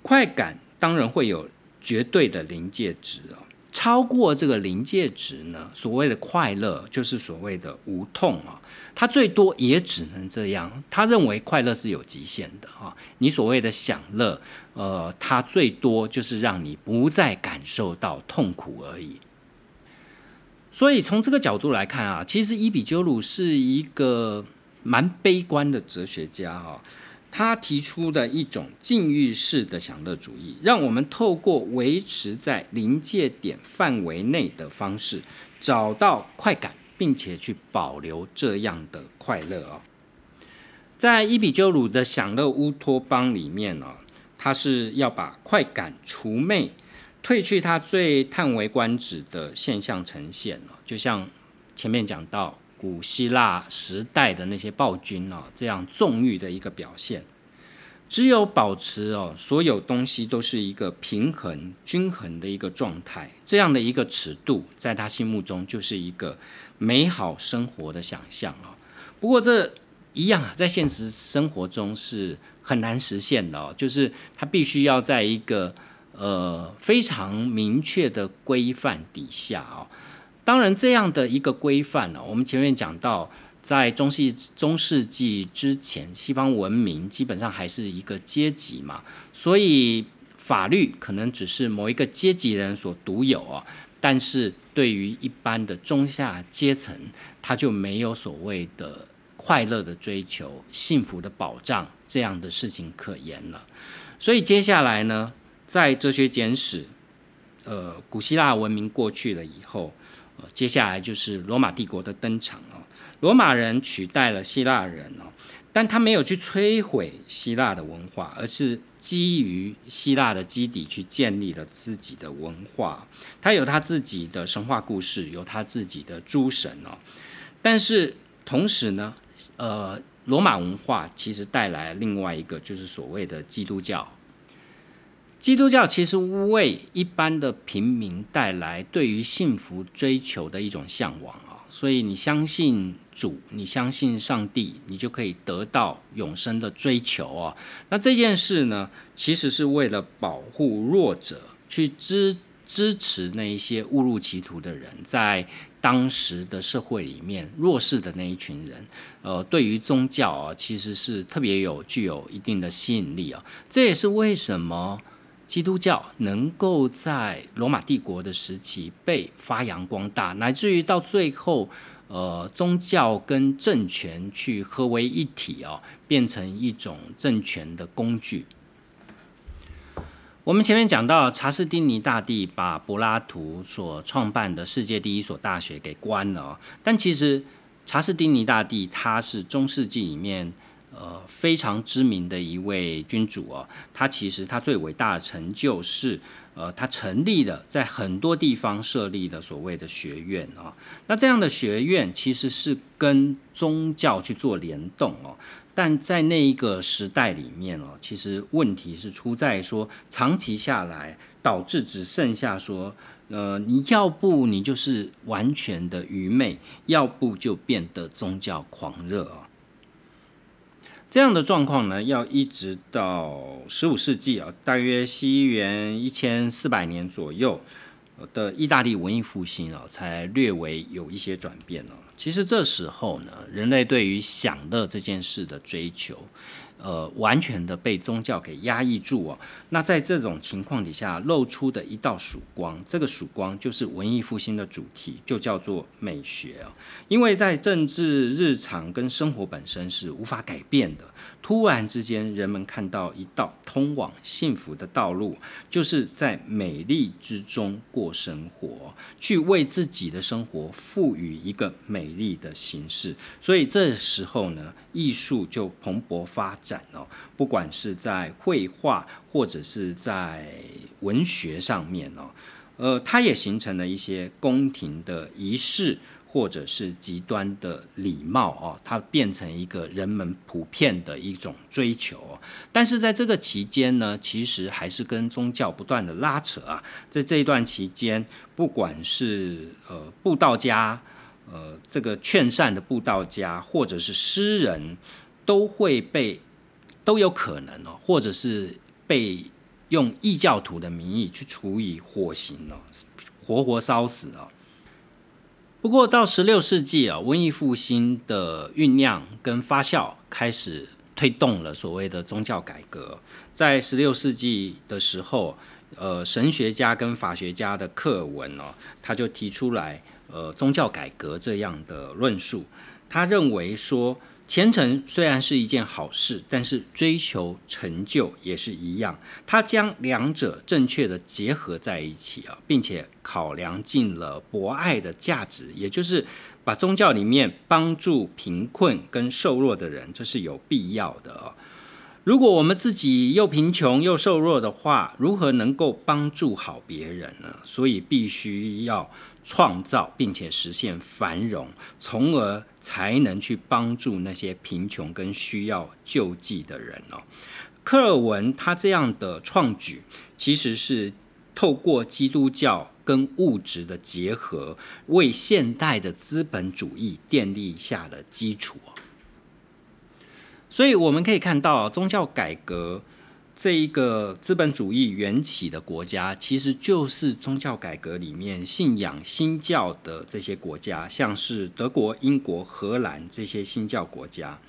快感当然会有绝对的临界值哦。超过这个临界值呢，所谓的快乐就是所谓的无痛啊，它最多也只能这样。他认为快乐是有极限的啊，你所谓的享乐，呃，它最多就是让你不再感受到痛苦而已。所以从这个角度来看啊，其实伊比鸠鲁是一个蛮悲观的哲学家啊。他提出的一种禁欲式的享乐主义，让我们透过维持在临界点范围内的方式，找到快感，并且去保留这样的快乐啊。在伊比鸠鲁的享乐乌托邦里面呢，他是要把快感除魅，褪去他最叹为观止的现象呈现，就像前面讲到古希腊时代的那些暴君哦，这样纵欲的一个表现。只有保持哦，所有东西都是一个平衡、均衡的一个状态，这样的一个尺度，在他心目中就是一个美好生活的想象哦。不过这一样啊，在现实生活中是很难实现的哦，就是他必须要在一个呃非常明确的规范底下哦。当然，这样的一个规范呢，我们前面讲到。在中世中世纪之前，西方文明基本上还是一个阶级嘛，所以法律可能只是某一个阶级人所独有哦。但是对于一般的中下阶层，他就没有所谓的快乐的追求、幸福的保障这样的事情可言了。所以接下来呢，在哲学简史，呃，古希腊文明过去了以后，呃，接下来就是罗马帝国的登场啊。罗马人取代了希腊人哦，但他没有去摧毁希腊的文化，而是基于希腊的基底去建立了自己的文化。他有他自己的神话故事，有他自己的诸神哦。但是同时呢，呃，罗马文化其实带来另外一个，就是所谓的基督教。基督教其实为一般的平民带来对于幸福追求的一种向往啊，所以你相信主，你相信上帝，你就可以得到永生的追求啊。那这件事呢，其实是为了保护弱者，去支支持那一些误入歧途的人，在当时的社会里面弱势的那一群人，呃，对于宗教啊，其实是特别有具有一定的吸引力啊。这也是为什么。基督教能够在罗马帝国的时期被发扬光大，乃至于到最后，呃，宗教跟政权去合为一体哦，变成一种政权的工具。我们前面讲到，查士丁尼大帝把柏拉图所创办的世界第一所大学给关了，但其实查士丁尼大帝他是中世纪里面。呃，非常知名的一位君主哦，他其实他最伟大的成就，是呃，他成立了在很多地方设立的所谓的学院啊。那这样的学院其实是跟宗教去做联动哦，但在那一个时代里面哦，其实问题是出在说，长期下来导致只剩下说，呃，你要不你就是完全的愚昧，要不就变得宗教狂热啊。这样的状况呢，要一直到十五世纪啊，大约西元一千四百年左右的意大利文艺复兴啊，才略微有一些转变了。其实这时候呢，人类对于享乐这件事的追求。呃，完全的被宗教给压抑住哦。那在这种情况底下，露出的一道曙光，这个曙光就是文艺复兴的主题，就叫做美学啊。因为在政治、日常跟生活本身是无法改变的。突然之间，人们看到一道通往幸福的道路，就是在美丽之中过生活，去为自己的生活赋予一个美丽的形式。所以这时候呢，艺术就蓬勃发展哦。不管是在绘画或者是在文学上面哦，呃，它也形成了一些宫廷的仪式。或者是极端的礼貌哦，它变成一个人们普遍的一种追求。但是在这个期间呢，其实还是跟宗教不断的拉扯啊。在这一段期间，不管是呃布道家，呃这个劝善的布道家，或者是诗人，都会被都有可能哦，或者是被用异教徒的名义去处以火刑哦，活活烧死哦。不过到十六世纪啊，文艺复兴的酝酿跟发酵开始推动了所谓的宗教改革。在十六世纪的时候，呃，神学家跟法学家的课文哦，他就提出来呃宗教改革这样的论述。他认为说，虔诚虽然是一件好事，但是追求成就也是一样。它将两者正确的结合在一起啊，并且考量进了博爱的价值，也就是把宗教里面帮助贫困跟瘦弱的人，这是有必要的啊。如果我们自己又贫穷又瘦弱的话，如何能够帮助好别人呢？所以必须要。创造并且实现繁荣，从而才能去帮助那些贫穷跟需要救济的人哦。科尔文他这样的创举，其实是透过基督教跟物质的结合，为现代的资本主义奠立下了基础所以我们可以看到，宗教改革。这一个资本主义缘起的国家，其实就是宗教改革里面信仰新教的这些国家，像是德国、英国、荷兰这些新教国家，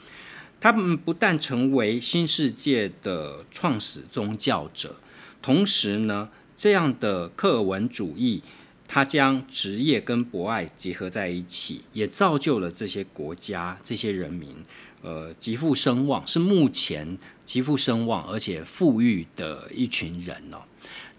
他们不但成为新世界的创始宗教者，同时呢，这样的克文主义，它将职业跟博爱结合在一起，也造就了这些国家、这些人民。呃，极富声望是目前极富声望而且富裕的一群人哦。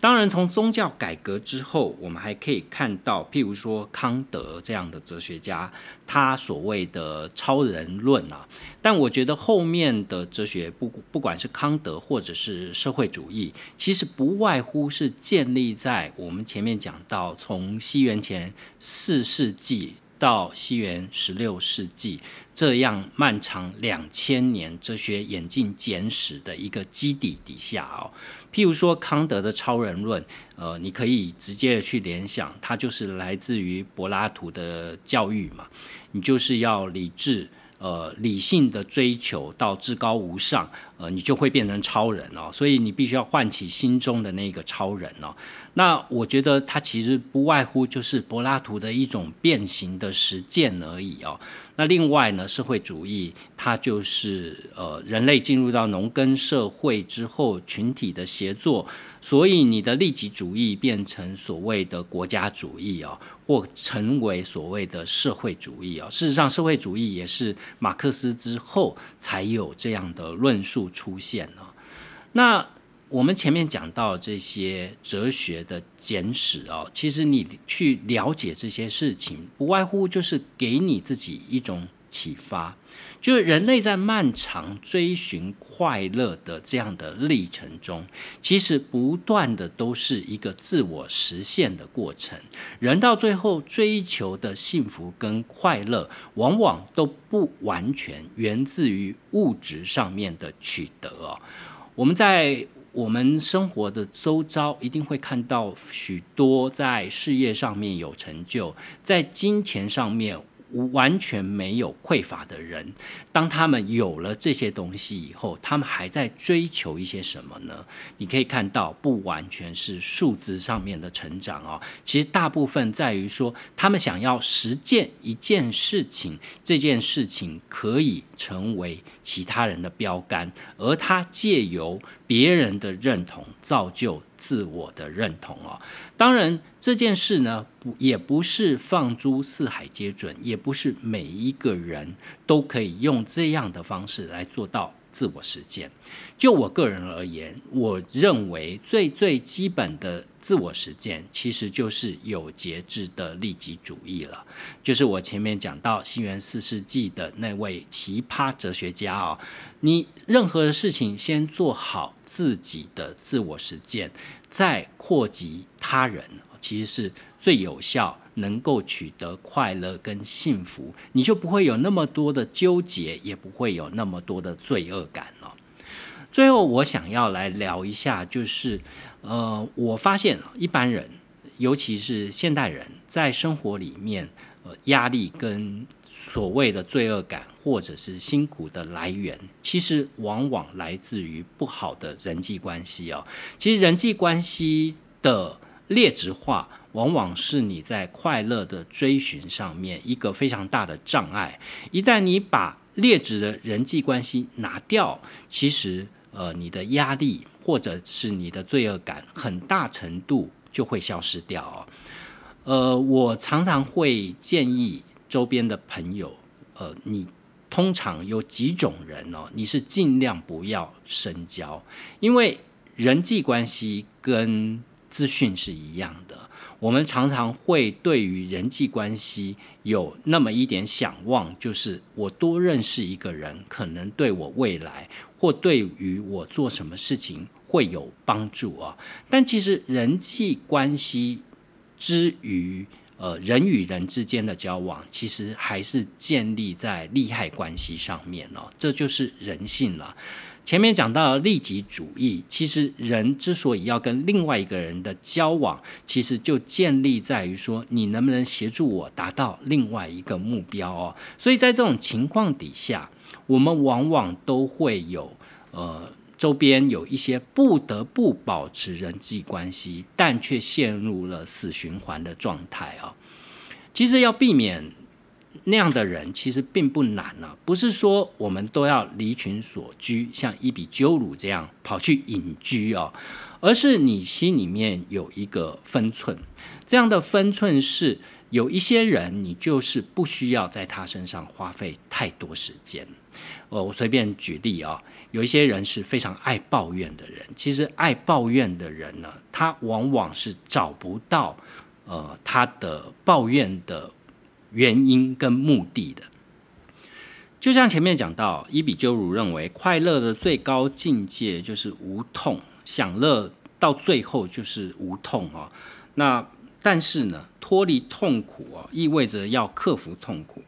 当然，从宗教改革之后，我们还可以看到，譬如说康德这样的哲学家，他所谓的超人论啊。但我觉得后面的哲学，不不管是康德或者是社会主义，其实不外乎是建立在我们前面讲到，从西元前四世纪。到西元十六世纪这样漫长两千年哲学演进简史的一个基底底下哦，譬如说康德的超人论，呃，你可以直接的去联想，它就是来自于柏拉图的教育嘛，你就是要理智。呃，理性的追求到至高无上，呃，你就会变成超人哦。所以你必须要唤起心中的那个超人哦。那我觉得它其实不外乎就是柏拉图的一种变形的实践而已哦。那另外呢，社会主义它就是呃，人类进入到农耕社会之后，群体的协作。所以你的利己主义变成所谓的国家主义哦，或成为所谓的社会主义哦。事实上，社会主义也是马克思之后才有这样的论述出现了。那我们前面讲到这些哲学的简史哦，其实你去了解这些事情，不外乎就是给你自己一种启发。就是人类在漫长追寻快乐的这样的历程中，其实不断的都是一个自我实现的过程。人到最后追求的幸福跟快乐，往往都不完全源自于物质上面的取得哦。我们在我们生活的周遭，一定会看到许多在事业上面有成就，在金钱上面。完全没有匮乏的人，当他们有了这些东西以后，他们还在追求一些什么呢？你可以看到，不完全是数字上面的成长哦，其实大部分在于说，他们想要实践一件事情，这件事情可以成为其他人的标杆，而他借由别人的认同造就。自我的认同哦，当然这件事呢，不也不是放诸四海皆准，也不是每一个人都可以用这样的方式来做到自我实践。就我个人而言，我认为最最基本的自我实践，其实就是有节制的利己主义了。就是我前面讲到西元四世纪的那位奇葩哲学家啊，你任何事情先做好自己的自我实践，再扩及他人，其实是最有效，能够取得快乐跟幸福，你就不会有那么多的纠结，也不会有那么多的罪恶感了。最后，我想要来聊一下，就是，呃，我发现一般人，尤其是现代人，在生活里面，呃，压力跟所谓的罪恶感或者是辛苦的来源，其实往往来自于不好的人际关系哦。其实人际关系的劣质化，往往是你在快乐的追寻上面一个非常大的障碍。一旦你把劣质的人际关系拿掉，其实。呃，你的压力或者是你的罪恶感，很大程度就会消失掉哦。呃，我常常会建议周边的朋友，呃，你通常有几种人哦，你是尽量不要深交，因为人际关系跟资讯是一样的。我们常常会对于人际关系有那么一点想望，就是我多认识一个人，可能对我未来或对于我做什么事情会有帮助啊。但其实人际关系之于呃人与人之间的交往，其实还是建立在利害关系上面哦，这就是人性了。前面讲到利己主义，其实人之所以要跟另外一个人的交往，其实就建立在于说，你能不能协助我达到另外一个目标哦。所以在这种情况底下，我们往往都会有呃周边有一些不得不保持人际关系，但却陷入了死循环的状态啊。其实要避免。那样的人其实并不难啊，不是说我们都要离群所居，像伊比鸠鲁这样跑去隐居哦，而是你心里面有一个分寸。这样的分寸是有一些人，你就是不需要在他身上花费太多时间。呃，我随便举例啊，有一些人是非常爱抱怨的人，其实爱抱怨的人呢，他往往是找不到呃他的抱怨的。原因跟目的的，就像前面讲到，伊比鸠鲁认为快乐的最高境界就是无痛，享乐到最后就是无痛啊。那但是呢，脱离痛苦啊，意味着要克服痛苦。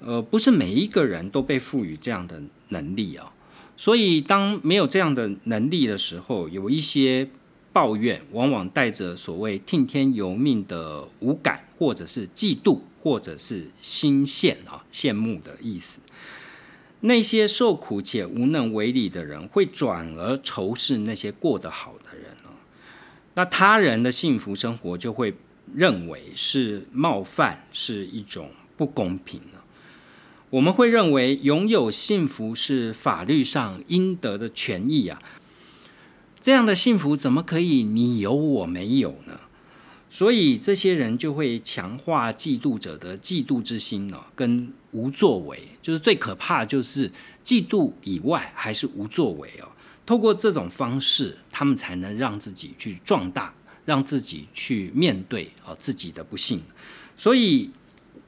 呃，不是每一个人都被赋予这样的能力啊。所以当没有这样的能力的时候，有一些抱怨，往往带着所谓听天由命的无感，或者是嫉妒。或者是心羡啊，羡慕的意思。那些受苦且无能为力的人，会转而仇视那些过得好的人啊。那他人的幸福生活，就会认为是冒犯，是一种不公平了。我们会认为拥有幸福是法律上应得的权益啊。这样的幸福怎么可以你有我没有呢？所以这些人就会强化嫉妒者的嫉妒之心呢，跟无作为，就是最可怕就是嫉妒以外还是无作为哦。透过这种方式，他们才能让自己去壮大，让自己去面对啊自己的不幸。所以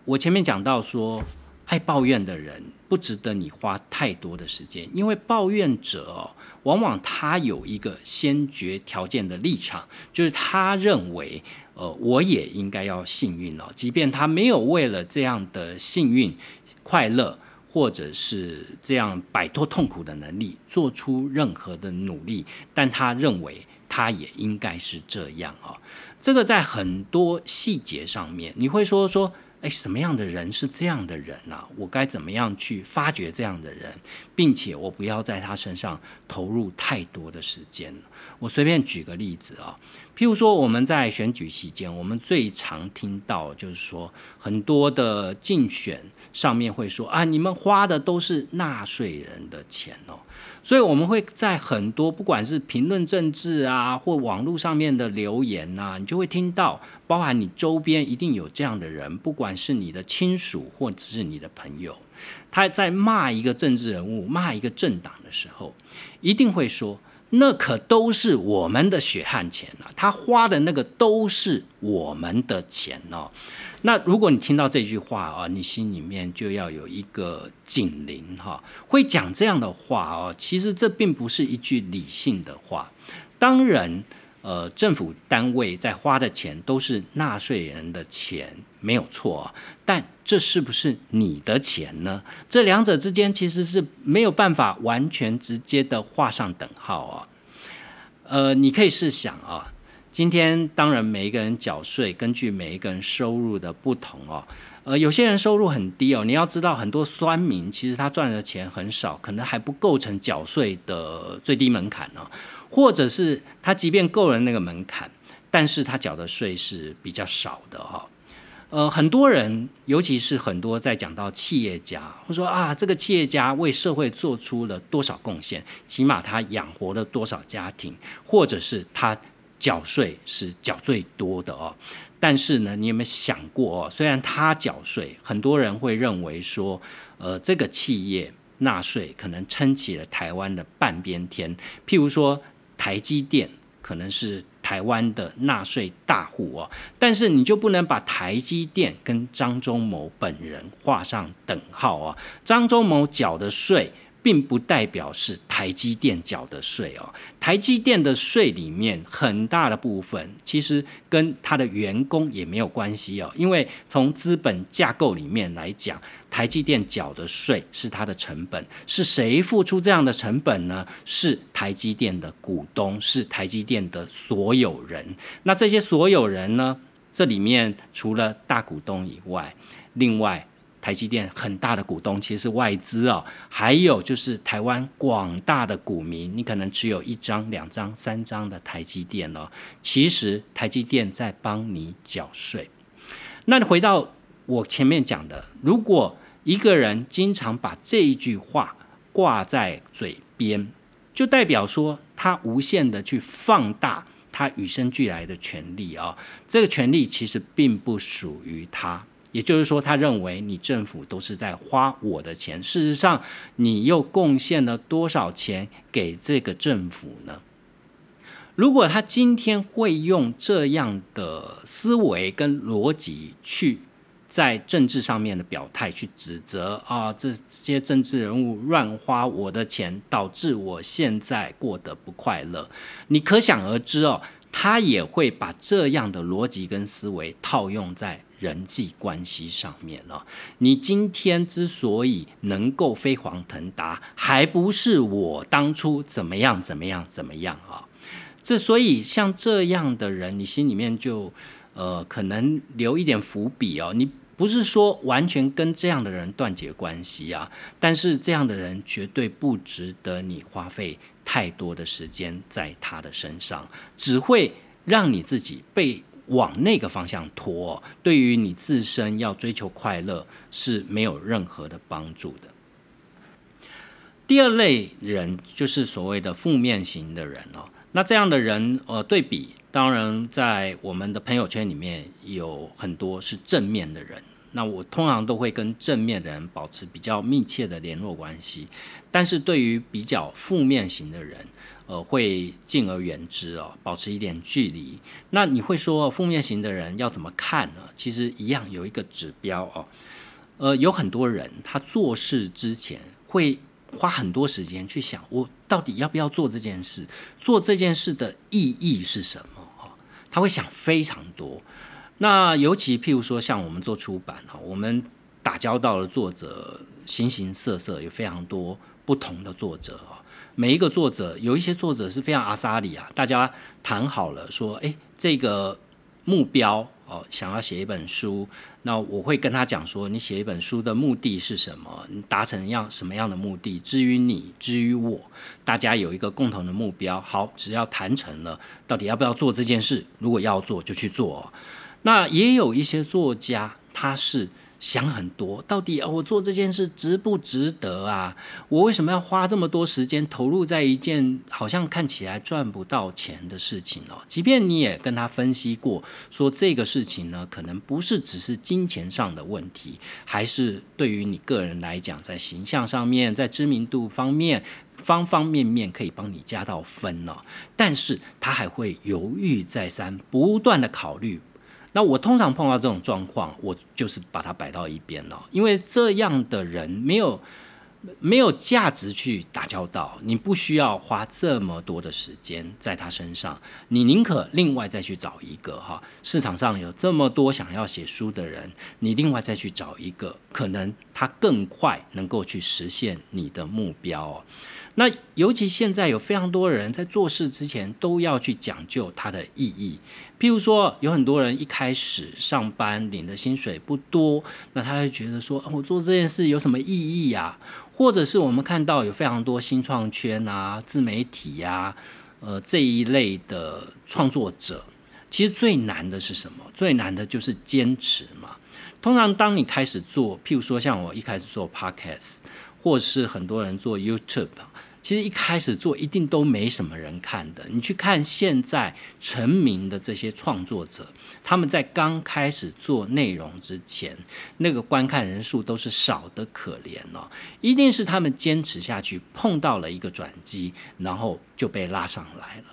我前面讲到说，爱抱怨的人不值得你花太多的时间，因为抱怨者哦，往往他有一个先决条件的立场，就是他认为。呃，我也应该要幸运哦，即便他没有为了这样的幸运、快乐，或者是这样摆脱痛苦的能力，做出任何的努力，但他认为他也应该是这样哦。这个在很多细节上面，你会说说，哎，什么样的人是这样的人呢？我该怎么样去发掘这样的人，并且我不要在他身上投入太多的时间我随便举个例子啊。譬如说，我们在选举期间，我们最常听到就是说，很多的竞选上面会说啊，你们花的都是纳税人的钱哦。所以我们会在很多不管是评论政治啊，或网络上面的留言呐，你就会听到，包含你周边一定有这样的人，不管是你的亲属或者是你的朋友，他在骂一个政治人物、骂一个政党的时候，一定会说。那可都是我们的血汗钱啊！他花的那个都是我们的钱哦。那如果你听到这句话啊，你心里面就要有一个警铃哈。会讲这样的话哦，其实这并不是一句理性的话。当然。呃，政府单位在花的钱都是纳税人的钱，没有错。但这是不是你的钱呢？这两者之间其实是没有办法完全直接的画上等号啊。呃，你可以试想啊，今天当然每一个人缴税，根据每一个人收入的不同哦。呃，有些人收入很低哦，你要知道，很多酸民其实他赚的钱很少，可能还不构成缴税的最低门槛呢。或者是他即便够了那个门槛，但是他缴的税是比较少的哈。呃，很多人，尤其是很多在讲到企业家，或说啊，这个企业家为社会做出了多少贡献，起码他养活了多少家庭，或者是他缴税是缴最多的哦。但是呢，你有没有想过哦？虽然他缴税，很多人会认为说，呃，这个企业纳税可能撑起了台湾的半边天。譬如说，台积电可能是台湾的纳税大户哦，但是你就不能把台积电跟张忠谋本人画上等号啊。张忠谋缴的税。并不代表是台积电缴的税哦，台积电的税里面很大的部分其实跟他的员工也没有关系哦，因为从资本架构里面来讲，台积电缴的税是它的成本，是谁付出这样的成本呢？是台积电的股东，是台积电的所有人。那这些所有人呢？这里面除了大股东以外，另外。台积电很大的股东其实是外资哦，还有就是台湾广大的股民，你可能只有一张、两张、三张的台积电哦。其实台积电在帮你缴税。那回到我前面讲的，如果一个人经常把这一句话挂在嘴边，就代表说他无限的去放大他与生俱来的权利啊。这个权利其实并不属于他。也就是说，他认为你政府都是在花我的钱。事实上，你又贡献了多少钱给这个政府呢？如果他今天会用这样的思维跟逻辑去在政治上面的表态，去指责啊这些政治人物乱花我的钱，导致我现在过得不快乐，你可想而知哦，他也会把这样的逻辑跟思维套用在。人际关系上面了，你今天之所以能够飞黄腾达，还不是我当初怎么样怎么样怎么样啊？这所以像这样的人，你心里面就呃可能留一点伏笔哦。你不是说完全跟这样的人断绝关系啊，但是这样的人绝对不值得你花费太多的时间在他的身上，只会让你自己被。往那个方向拖，对于你自身要追求快乐是没有任何的帮助的。第二类人就是所谓的负面型的人哦，那这样的人呃，对比当然在我们的朋友圈里面有很多是正面的人，那我通常都会跟正面的人保持比较密切的联络关系，但是对于比较负面型的人。呃，会敬而远之哦，保持一点距离。那你会说负面型的人要怎么看呢？其实一样有一个指标哦。呃，有很多人他做事之前会花很多时间去想，我到底要不要做这件事？做这件事的意义是什么？哈，他会想非常多。那尤其譬如说，像我们做出版哈，我们打交道的作者形形色色，有非常多不同的作者哦。每一个作者，有一些作者是非常阿萨里啊，大家谈好了说，哎，这个目标哦，想要写一本书，那我会跟他讲说，你写一本书的目的是什么？你达成样什么样的目的？至于你，至于我，大家有一个共同的目标。好，只要谈成了，到底要不要做这件事？如果要做，就去做。那也有一些作家，他是。想很多，到底啊我做这件事值不值得啊？我为什么要花这么多时间投入在一件好像看起来赚不到钱的事情哦？即便你也跟他分析过，说这个事情呢，可能不是只是金钱上的问题，还是对于你个人来讲，在形象上面，在知名度方面，方方面面可以帮你加到分呢。但是他还会犹豫再三，不断的考虑。那我通常碰到这种状况，我就是把它摆到一边了，因为这样的人没有没有价值去打交道，你不需要花这么多的时间在他身上，你宁可另外再去找一个哈，市场上有这么多想要写书的人，你另外再去找一个，可能他更快能够去实现你的目标。那尤其现在有非常多人在做事之前都要去讲究它的意义，譬如说有很多人一开始上班领的薪水不多，那他会觉得说，我做这件事有什么意义呀？或者是我们看到有非常多新创圈啊、自媒体呀，呃这一类的创作者，其实最难的是什么？最难的就是坚持嘛。通常当你开始做，譬如说像我一开始做 podcast，或是很多人做 YouTube。其实一开始做一定都没什么人看的。你去看现在成名的这些创作者，他们在刚开始做内容之前，那个观看人数都是少的可怜哦。一定是他们坚持下去，碰到了一个转机，然后就被拉上来了。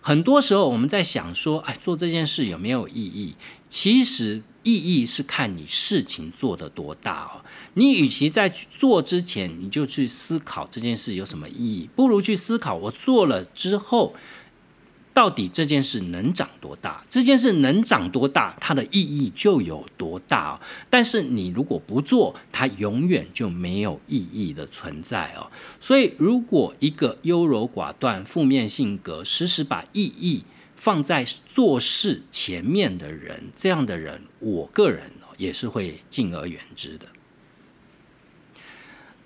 很多时候我们在想说，哎，做这件事有没有意义？其实。意义是看你事情做得多大哦。你与其在去做之前你就去思考这件事有什么意义，不如去思考我做了之后，到底这件事能长多大？这件事能长多大，它的意义就有多大。哦但是你如果不做，它永远就没有意义的存在哦。所以，如果一个优柔寡断、负面性格，时时把意义。放在做事前面的人，这样的人，我个人也是会敬而远之的。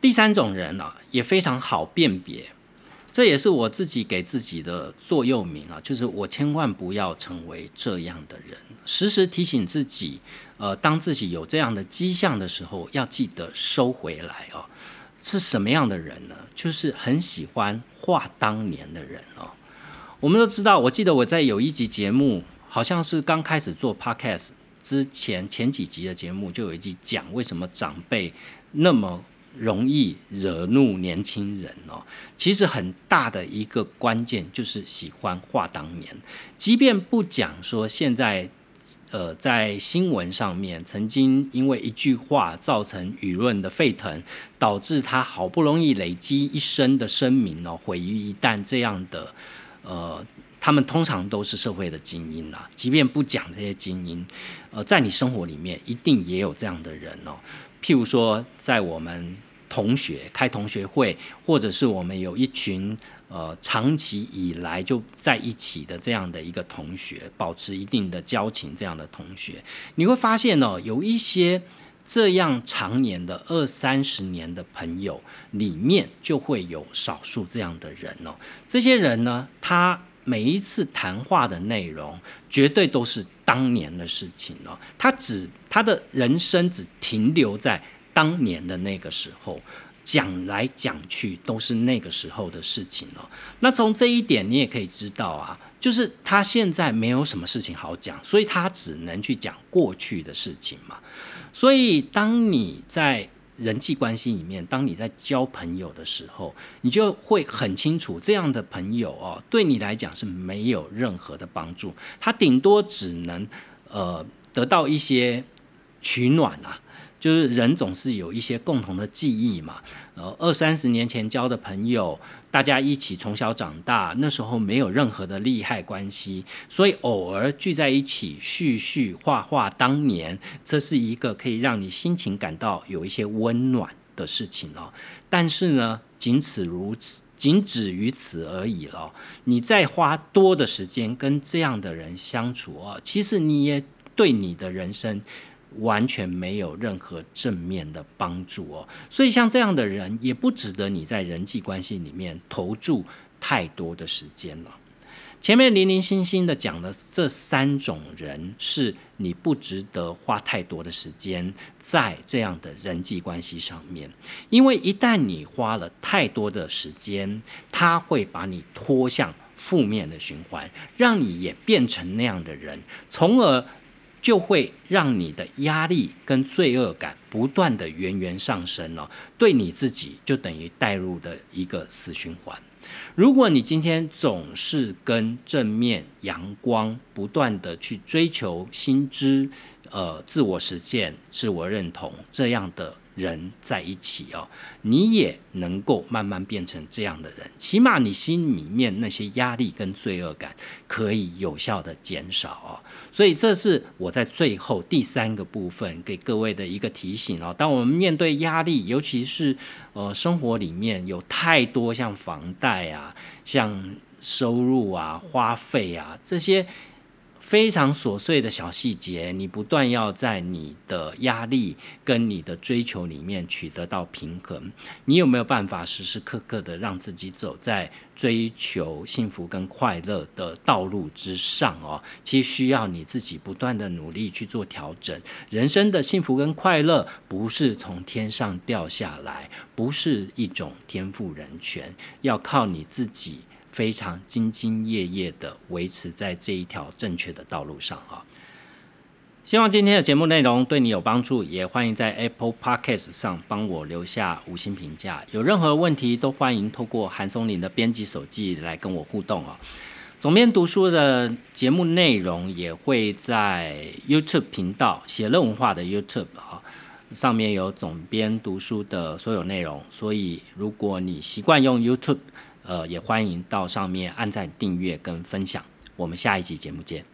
第三种人呢，也非常好辨别，这也是我自己给自己的座右铭啊，就是我千万不要成为这样的人，时时提醒自己，呃，当自己有这样的迹象的时候，要记得收回来哦。是什么样的人呢？就是很喜欢画当年的人哦。我们都知道，我记得我在有一集节目，好像是刚开始做 podcast 之前前几集的节目，就有一集讲为什么长辈那么容易惹怒年轻人哦。其实很大的一个关键就是喜欢话当年，即便不讲说现在，呃，在新闻上面曾经因为一句话造成舆论的沸腾，导致他好不容易累积一生的声名哦毁于一旦这样的。呃，他们通常都是社会的精英啦。即便不讲这些精英，呃，在你生活里面一定也有这样的人哦。譬如说，在我们同学开同学会，或者是我们有一群呃长期以来就在一起的这样的一个同学，保持一定的交情这样的同学，你会发现哦，有一些这样常年的二三十年的朋友里面，就会有少数这样的人哦。这些人呢，他每一次谈话的内容，绝对都是当年的事情哦。他只他的人生只停留在当年的那个时候，讲来讲去都是那个时候的事情哦。那从这一点，你也可以知道啊，就是他现在没有什么事情好讲，所以他只能去讲过去的事情嘛。所以当你在人际关系里面，当你在交朋友的时候，你就会很清楚，这样的朋友哦，对你来讲是没有任何的帮助，他顶多只能呃得到一些取暖啊。就是人总是有一些共同的记忆嘛，呃，二三十年前交的朋友，大家一起从小长大，那时候没有任何的利害关系，所以偶尔聚在一起叙叙画画当年，这是一个可以让你心情感到有一些温暖的事情哦。但是呢，仅此如此，仅止于此而已了。你再花多的时间跟这样的人相处哦，其实你也对你的人生。完全没有任何正面的帮助哦，所以像这样的人也不值得你在人际关系里面投注太多的时间了。前面零零星星的讲的这三种人，是你不值得花太多的时间在这样的人际关系上面，因为一旦你花了太多的时间，他会把你拖向负面的循环，让你也变成那样的人，从而。就会让你的压力跟罪恶感不断的源源上升哦，对你自己就等于带入的一个死循环。如果你今天总是跟正面阳光不断的去追求新知，呃，自我实践、自我认同这样的。人在一起哦，你也能够慢慢变成这样的人，起码你心里面那些压力跟罪恶感可以有效的减少哦。所以这是我在最后第三个部分给各位的一个提醒哦。当我们面对压力，尤其是呃生活里面有太多像房贷啊、像收入啊、花费啊这些。非常琐碎的小细节，你不断要在你的压力跟你的追求里面取得到平衡。你有没有办法时时刻刻的让自己走在追求幸福跟快乐的道路之上哦？其实需要你自己不断的努力去做调整。人生的幸福跟快乐不是从天上掉下来，不是一种天赋人权，要靠你自己。非常兢兢业业的维持在这一条正确的道路上哈。希望今天的节目内容对你有帮助，也欢迎在 Apple Podcast 上帮我留下五星评价。有任何问题都欢迎透过韩松林的编辑手记来跟我互动哦。总编读书的节目内容也会在 YouTube 频道写乐文化的 YouTube 啊，上面有总编读书的所有内容。所以如果你习惯用 YouTube，呃，也欢迎到上面按赞、订阅跟分享。我们下一集节目见。